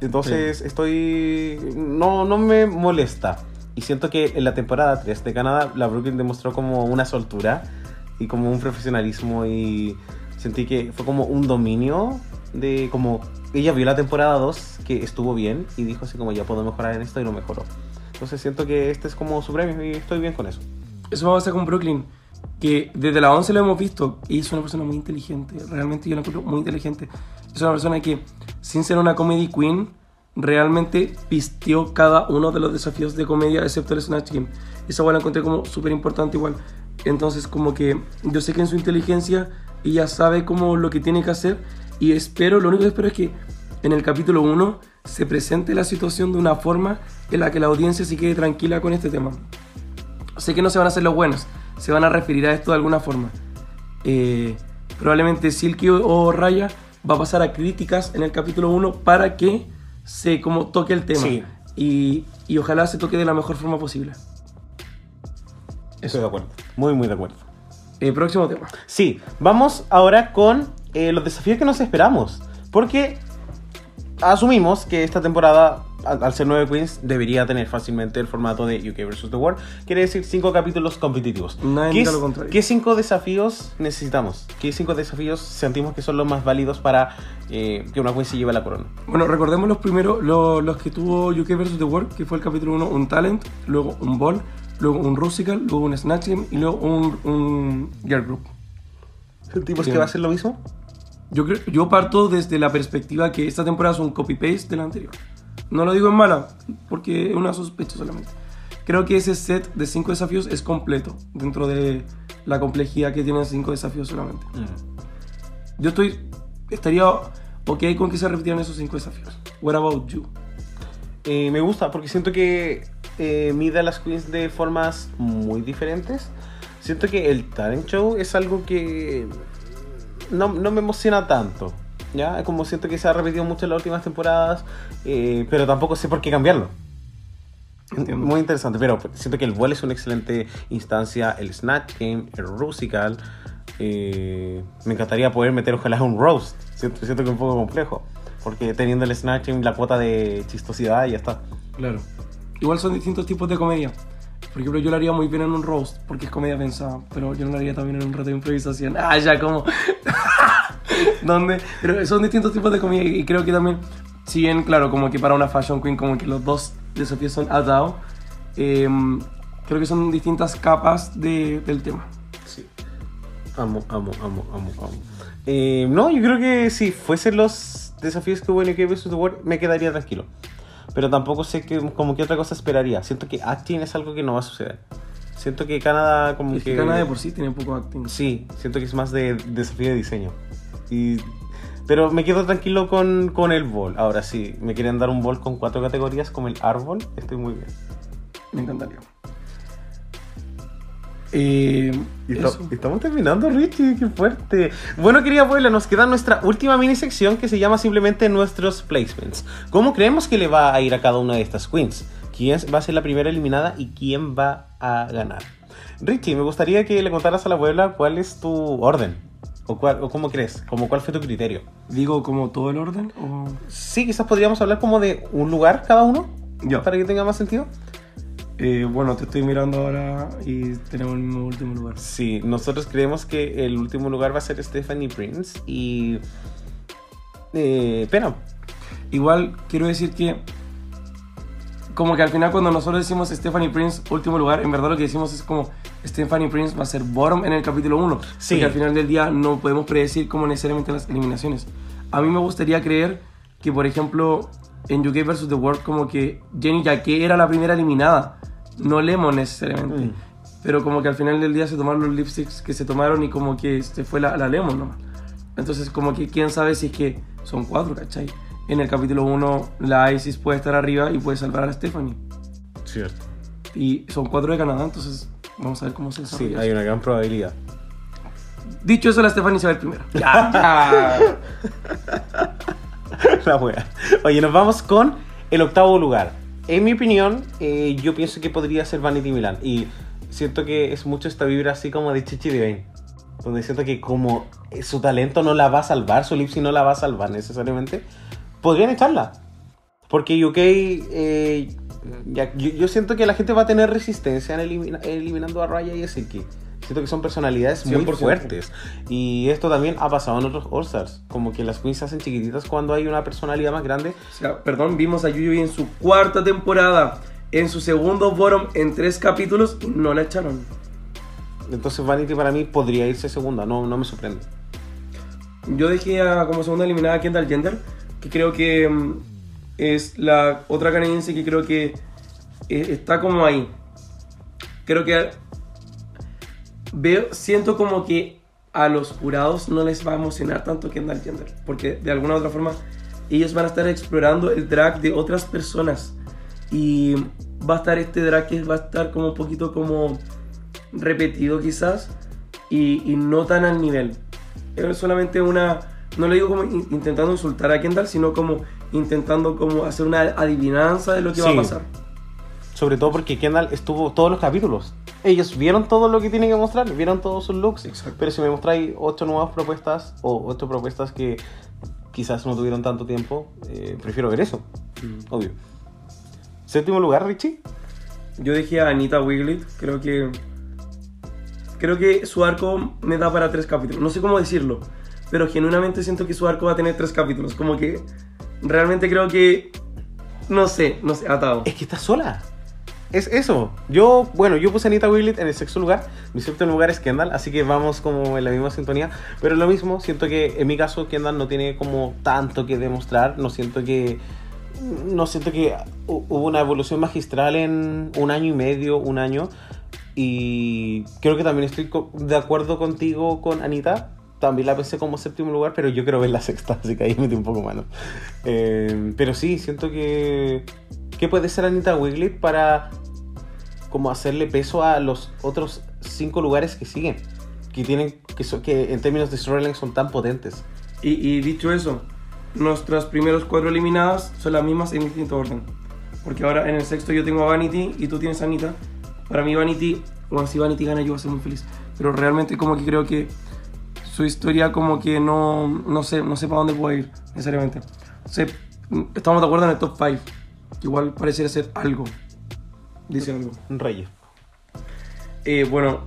Entonces estoy... No, no me molesta. Y siento que en la temporada 3 de Canadá, la Brooklyn demostró como una soltura y como un profesionalismo y sentí que fue como un dominio de como... Ella vio la temporada 2 que estuvo bien y dijo así como ya puedo mejorar en esto y lo mejoró. Entonces siento que este es como su premio y estoy bien con eso. Eso me pasa con Brooklyn, que desde la 11 lo hemos visto y es una persona muy inteligente, realmente yo la encuentro muy inteligente. Es una persona que, sin ser una comedy queen, realmente pisteó cada uno de los desafíos de comedia, excepto el Snatch Game. Esa igual la encontré como súper importante igual. Entonces como que yo sé que en su inteligencia ella sabe como lo que tiene que hacer y espero, lo único que espero es que en el capítulo 1 se presente la situación de una forma en la que la audiencia se quede tranquila con este tema. Sé que no se van a hacer los buenos, se van a referir a esto de alguna forma. Eh, probablemente Silky o, Raya va a pasar a críticas en el capítulo 1 para que se como toque el tema. Sí. Y, y ojalá se toque de la mejor forma posible. Estoy de acuerdo. Muy, muy de acuerdo. Eh, próximo tema. Sí, vamos ahora con eh, los desafíos que nos esperamos. Porque asumimos que esta temporada, al, ser 9 Queens, debería tener fácilmente el formato de UK vs. The World. Quiere decir 5 capítulos competitivos. Nadie ¿Qué, lo contrario. ¿Qué 5 desafíos necesitamos? ¿Qué 5 desafíos sentimos que son los más válidos para eh, que una Queen se lleve la corona? Bueno, recordemos los primeros, lo- los que tuvo UK vs. The World, que fue el capítulo 1, un talent, luego un ball, luego un rusical, luego un snatch game y luego un, un girl group. ¿Sentimos Sí. que va a ser lo mismo? Yo, creo, yo parto desde la perspectiva que esta temporada es un copy-paste de la anterior. No lo digo en mala, porque es una sospecha solamente. Creo que ese set de 5 desafíos es completo dentro de la complejidad que tienen 5 desafíos solamente. Yo estoy, estaría ok con que se repitieran esos 5 desafíos. What about you? Eh, me gusta porque siento que eh, mide a las queens de formas muy diferentes. Siento que el talent show es algo que no, no me emociona tanto. ¿Ya? Como siento que se ha repetido mucho en las últimas temporadas, eh, pero tampoco sé por qué cambiarlo. Entiendo. Muy interesante, pero siento que el vuelo es una excelente instancia, el Snatch Game, el Rusical. eh, me encantaría poder meter ojalá un roast. Siento, siento que es un poco complejo, porque teniendo el Snatch Game, la cuota de chistosidad ya está. Claro. Igual son distintos tipos de comedia. Por ejemplo, yo lo haría muy bien en un roast, porque es comedia pensada, pero yo no lo haría también en un reto de improvisación. Ah, ya, como. ¿Dónde? Pero son distintos tipos de comedia y creo que también, si bien, claro, como que para una fashion queen, como que los dos desafíos son atados, eh, creo que son distintas capas de- del tema. Sí. Amo, amo, amo, amo, amo. Eh, no, yo creo que si fuesen los desafíos que hubo en UK vs. The World, me quedaría tranquilo. Pero tampoco sé que, como que otra cosa esperaría. Siento que acting es algo que no va a suceder. Siento que Canadá como Es que... que Canadá de por sí tiene poco acting. Sí, siento que es más de desafío de diseño. Y... Pero me quedo tranquilo con, con el bol. Ahora sí, me quieren dar un bol con cuatro categorías como el árbol, estoy muy bien. Me encantaría. Eh, Y estamos terminando, Richie, qué fuerte. Bueno, querida Puebla, nos queda nuestra última mini sección que se llama simplemente nuestros placements. ¿Cómo creemos que le va a ir a cada una de estas queens? ¿Quién va a ser la primera eliminada y quién va a ganar? Richie, me gustaría que le contaras a la Puebla cuál es tu orden. ¿O, cuál, o cómo crees? Como ¿Cuál fue tu criterio? Digo como todo el orden o... Sí, quizás podríamos hablar como de un lugar cada uno. Ya. Para que tenga más sentido. Eh, bueno, te estoy mirando ahora y tenemos el mismo último lugar. Sí, nosotros creemos que el último lugar va a ser Stephanie Prince y. Eh, pero. Igual quiero decir que, como que al final cuando nosotros decimos Stephanie Prince último lugar, en verdad lo que decimos es como Stephanie Prince va a ser bottom en el capítulo 1. Sí. Porque al final del día no podemos predecir como necesariamente las eliminaciones. A mí me gustaría creer que, por ejemplo, en UK vs. The World, como que Jenny Jaque era la primera eliminada, no Lemon necesariamente. Mm. Pero como que al final del día se tomaron los lipsticks que se tomaron y como que se fue la, la Lemon nomás. Entonces como que quién sabe si es que son cuatro, ¿cachai? En el capítulo 1 la Isis puede estar arriba y puede salvar a la Stephanie. Cierto. Y son cuatro de Canadá, entonces vamos a ver cómo se desarrolla. Sí, hay una gran probabilidad. Dicho eso, la Stephanie se va a ir primero. Ya, ya. La wea. Oye, nos vamos con el octavo lugar. En mi opinión, eh, yo pienso que podría ser Vanity Milan. Y siento que es mucho esta vibra así como de Chichi Divine. Donde siento que como su talento no la va a salvar, su lipsy no la va a salvar necesariamente, podrían echarla. Porque UK, eh, ya- yo, yo siento que la gente va a tener resistencia en elimina- eliminando a Raya y a Silky. Siento que son personalidades muy 100%. fuertes. Y esto también ha pasado en otros All-Stars. Como que las queens se hacen chiquititas cuando hay una personalidad más grande. O sea, perdón, vimos a Yuyuy en su cuarta temporada, en su segundo bottom en tres capítulos y no la echaron. Entonces Vanity para mí podría irse segunda, no, no me sorprende. Yo dejé a, como segunda eliminada a Kendall Jenner, que creo que mm, es la otra canadiense que creo que eh, está como ahí. Creo que veo, siento como que a los jurados no les va a emocionar tanto Kendall Jenner, porque de alguna u otra forma ellos van a estar explorando el drag de otras personas y va a estar este drag que va a estar como un poquito como repetido quizás y, y no tan al nivel. Es solamente una, no le digo como in- intentando insultar a Kendall, sino como intentando como hacer una adivinanza de lo que va a Sí. pasar. Sobre todo porque Kendall estuvo todos los capítulos. Ellos vieron todo lo que tienen que mostrar, vieron todos sus looks. Exacto. Pero si me mostráis ocho nuevas propuestas o ocho propuestas que quizás no tuvieron tanto tiempo, eh, prefiero ver eso, obvio. Séptimo lugar, Richie. Yo dejé a Anita Wiglet, creo que. Creo que su arco me da para tres capítulos. No sé cómo decirlo, pero genuinamente siento que su arco va a tener tres capítulos. Como que realmente creo que. No sé, no sé, atado. Es que está sola. Es eso. Yo, bueno, yo puse a Anita Wiglet en el sexto lugar. Mi séptimo lugar es Kendall, así que vamos como en la misma sintonía. Pero lo mismo, siento que en mi caso Kendall no tiene como tanto que demostrar. No siento que. No siento que hu- hubo una evolución magistral en un año y medio, un año. Y creo que también estoy de acuerdo contigo con Anita. También la pensé como séptimo lugar, pero yo quiero ver la sexta, así que ahí metí un poco mano. Eh, pero sí, siento que. ¿Qué puede ser Anita Wiglet para como hacerle peso a los otros cinco lugares que siguen? Que tienen. que, son- que en términos de storyline son tan potentes. Y, y dicho eso, nuestras primeros cuatro eliminadas son las mismas en distinto orden. Porque ahora en el sexto yo tengo a Vanity y tú tienes a Anita. Para mí Vanity, bueno, si Vanity gana yo voy a ser muy feliz. Pero realmente como que creo que su historia como que no, no sé, no sé para dónde puede ir necesariamente. Estamos de acuerdo en el top 5. Igual pareciera ser algo. Dice algo. Reyes. Eh, bueno,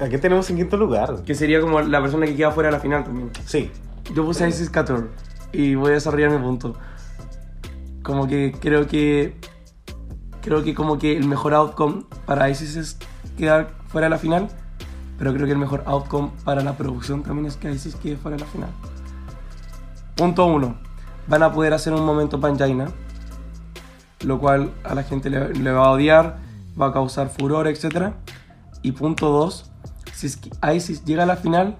¿A qué tenemos en quinto lugar? que sería como la persona que queda fuera de la final también. Sí. Yo puse a Isis Cator y voy a desarrollar mi punto. Como que creo que. Creo que como que el mejor outcome para Isis es quedar fuera de la final. Pero creo que el mejor outcome para la producción también es que Isis quede fuera de la final. Punto 1. Van a poder hacer un momento Panjaina. Lo cual a la gente le, va a odiar, va a causar furor, etc. Y punto 2. Si es Isis llega a la final,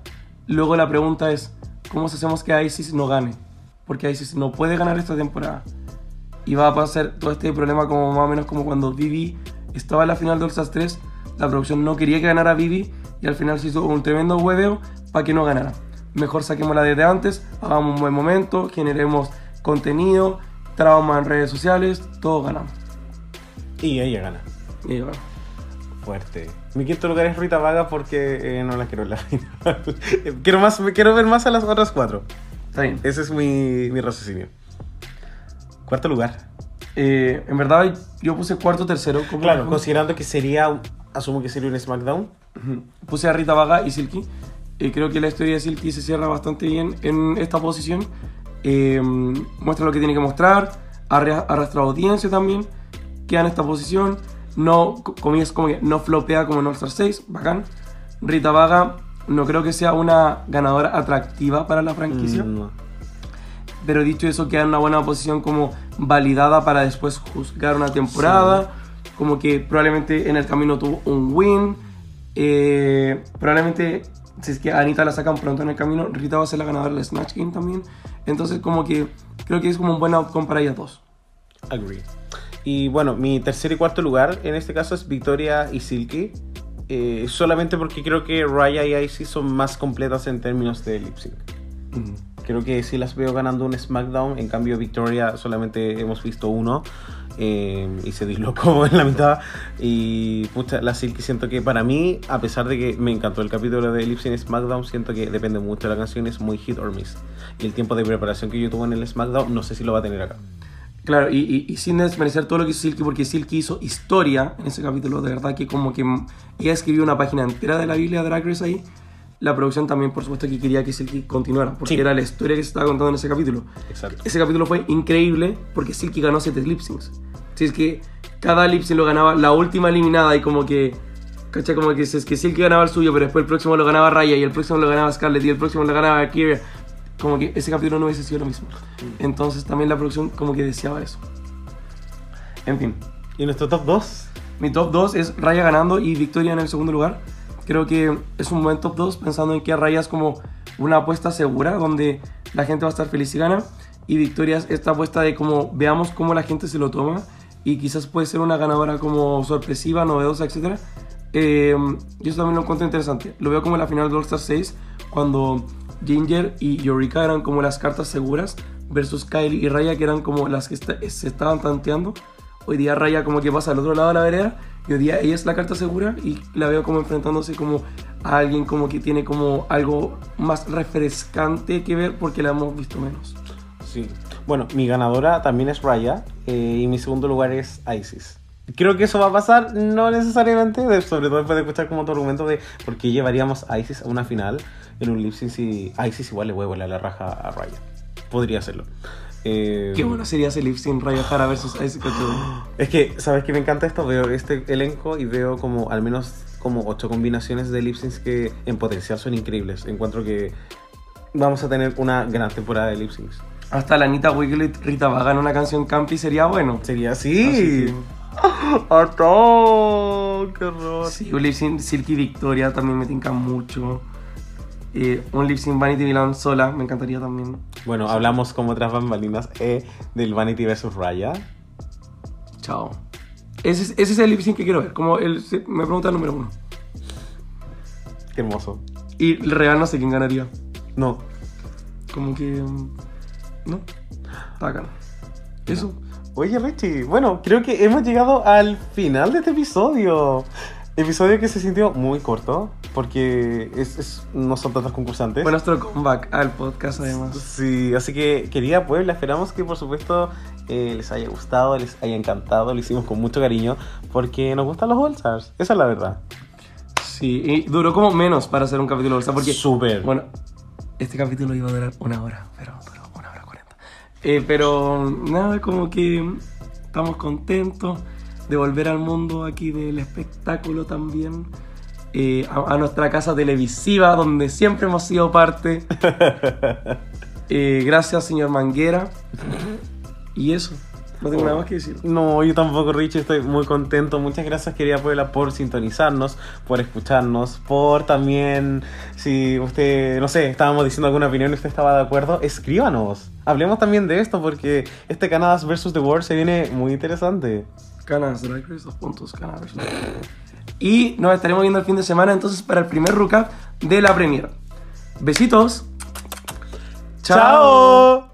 luego la pregunta es: ¿cómo hacemos que Isis no gane? Porque Isis no puede ganar esta temporada. Y va a pasar todo este problema como más o menos como cuando Vivi estaba en la final de All Stars 3. La producción no quería que ganara Vivi y al final se hizo un tremendo hueveo para que no ganara. Mejor saquémosla desde antes, hagamos un buen momento, generemos contenido, trauma en redes sociales, todos ganamos. Y ella gana. Y bueno, Fuerte. Mi quinto lugar es Rita Vaga porque eh, no la quiero en la final. quiero, más, quiero ver más a las otras cuatro. está bien. Ese es mi, mi raciocinio. Cuarto lugar. Eh, en verdad yo puse cuarto tercero. Claro, considerando que sería, asumo que sería un SmackDown. Puse a Rita Vaga y Silky. Eh, creo que la historia de Silky se cierra bastante bien en esta posición. Eh, muestra lo que tiene que mostrar. Arra- Arrastra audiencia también. Queda en esta posición. No, co- comillas, como que no flopea como en All Star 6. Bacán. Rita Vaga no creo que sea una ganadora atractiva para la franquicia. Mm, no. Pero dicho eso, queda en una buena posición como validada para después juzgar una temporada. Como que probablemente en el camino tuvo un win. Eh, probablemente, si es que Anita la sacan pronto en el camino, Rita va a ser la ganadora del Snatch Game también. Entonces, como que creo que es como un buen outcome para ellas dos. Agree. Y bueno, mi tercer y cuarto lugar en este caso es Victoria y Silky. eh, solamente porque creo que Raya y Icy son más completas en términos de lip sync. Creo que sí las veo ganando un SmackDown. En cambio, Victoria solamente hemos visto uno. Eh, y se dislocó en la mitad. Y pucha, la Silky siento que para mí, a pesar de que me encantó el capítulo de Lips in SmackDown, siento que depende mucho de la canción, es muy hit or miss. Y el tiempo de preparación que yo tuve en el SmackDown, no sé si lo va a tener acá. Claro, y, y- y sin desmerecer todo lo que hizo Silky, porque Silky hizo historia en ese capítulo, de verdad que como que ella escribió una página entera de la Biblia de Drag Race ahí. La producción también, por supuesto, que quería que Silky continuara, porque Sí. era la historia que se estaba contando en ese capítulo. Exacto. Ese capítulo fue increíble porque Silky ganó 7 lip syncs. Si es que cada lip sync lo ganaba la última eliminada y como que. ¿Cachai? Como que si es que Silky ganaba el suyo, pero después el próximo lo ganaba Raya y el próximo lo ganaba Scarlett y el próximo lo ganaba Kyria. Como que ese capítulo no hubiese sido lo mismo. Entonces también la producción como que deseaba eso. En fin, ¿Y nuestro top 2? mi top 2 es Raya ganando y Victoria en el segundo lugar. Creo que es un buen top 2 pensando en que Raya es como una apuesta segura donde la gente va a estar feliz y gana. Y Victoria es esta apuesta de como veamos cómo la gente se lo toma y quizás puede ser una ganadora como sorpresiva, novedosa, etc. Eh, yo eso también lo encuentro interesante. Lo veo como la final de All Star 6 cuando Ginger y Eureka eran como las cartas seguras versus Kylie y Raya que eran como las que se estaban tanteando. Hoy día Raya como que pasa al otro lado de la vereda y hoy día ella es la carta segura y la veo como enfrentándose como a alguien como que tiene como algo más refrescante que ver porque la hemos visto menos. Sí. Bueno, mi ganadora también es Raya eh, y mi segundo lugar es Isis. Creo que eso va a pasar, no necesariamente, de- sobre todo después de escuchar como tu argumento de por qué llevaríamos a Isis a una final en un lip sync si Isis igual le huevo la raja a Raya. Podría hacerlo. Eh, Qué bueno sería ese lip sync Raya Jara versus Ice. Es que, ¿sabes qué me encanta esto? Veo este elenco y veo como al menos como ocho combinaciones de lip syncs que en potencial son increíbles. Encuentro que vamos a tener una gran temporada de lip syncs. Hasta la Anita Wiglet Rita Vaga en una canción campi sería bueno. Sería Así así. que-. ¡Qué horror! Sí, un lip sync Silky Victoria también me tinca mucho. Eh, un lip sync Vanity Milan sola, me encantaría también. Bueno, hablamos como otras bambalinas eh, del Vanity vs. Raya. Chao. Ese es, ese es el lip sync que quiero ver. Como el, me pregunta el número uno. Qué hermoso. Y el real no sé quién ganaría. No, Como que. mm, ¿No? Bacán. Eso. Oye, Richie, bueno, creo que hemos llegado al final de este episodio. Episodio que se sintió muy corto, porque es, es- no son tantos concursantes. Fue nuestro comeback al podcast, además. Sí, así que querida Puebla, esperamos que por supuesto eh, les haya gustado, les haya encantado, lo hicimos con mucho cariño, porque nos gustan los All Stars, esa es la verdad. Sí, y duró como menos para hacer un capítulo bolsa, porque. Súper. Bueno, este capítulo iba a durar una hora, pero duró una hora cuarenta. Eh, pero nada, como que estamos contentos de volver al mundo aquí del espectáculo también. eh, a, a nuestra casa televisiva, donde siempre hemos sido parte. Eh, gracias, señor Manguera. Y eso, no tengo nada más que decir. No, yo tampoco, Richie, estoy muy contento. Muchas gracias, querida Puebla, por sintonizarnos, por escucharnos, por también, si usted, no sé, estábamos diciendo alguna opinión y usted estaba de acuerdo, escríbanos. Hablemos también de esto porque este Canadas vs. The World se viene muy interesante. Y nos estaremos viendo el fin de semana entonces para el primer recap de la premiere. Besitos. ¡Chao!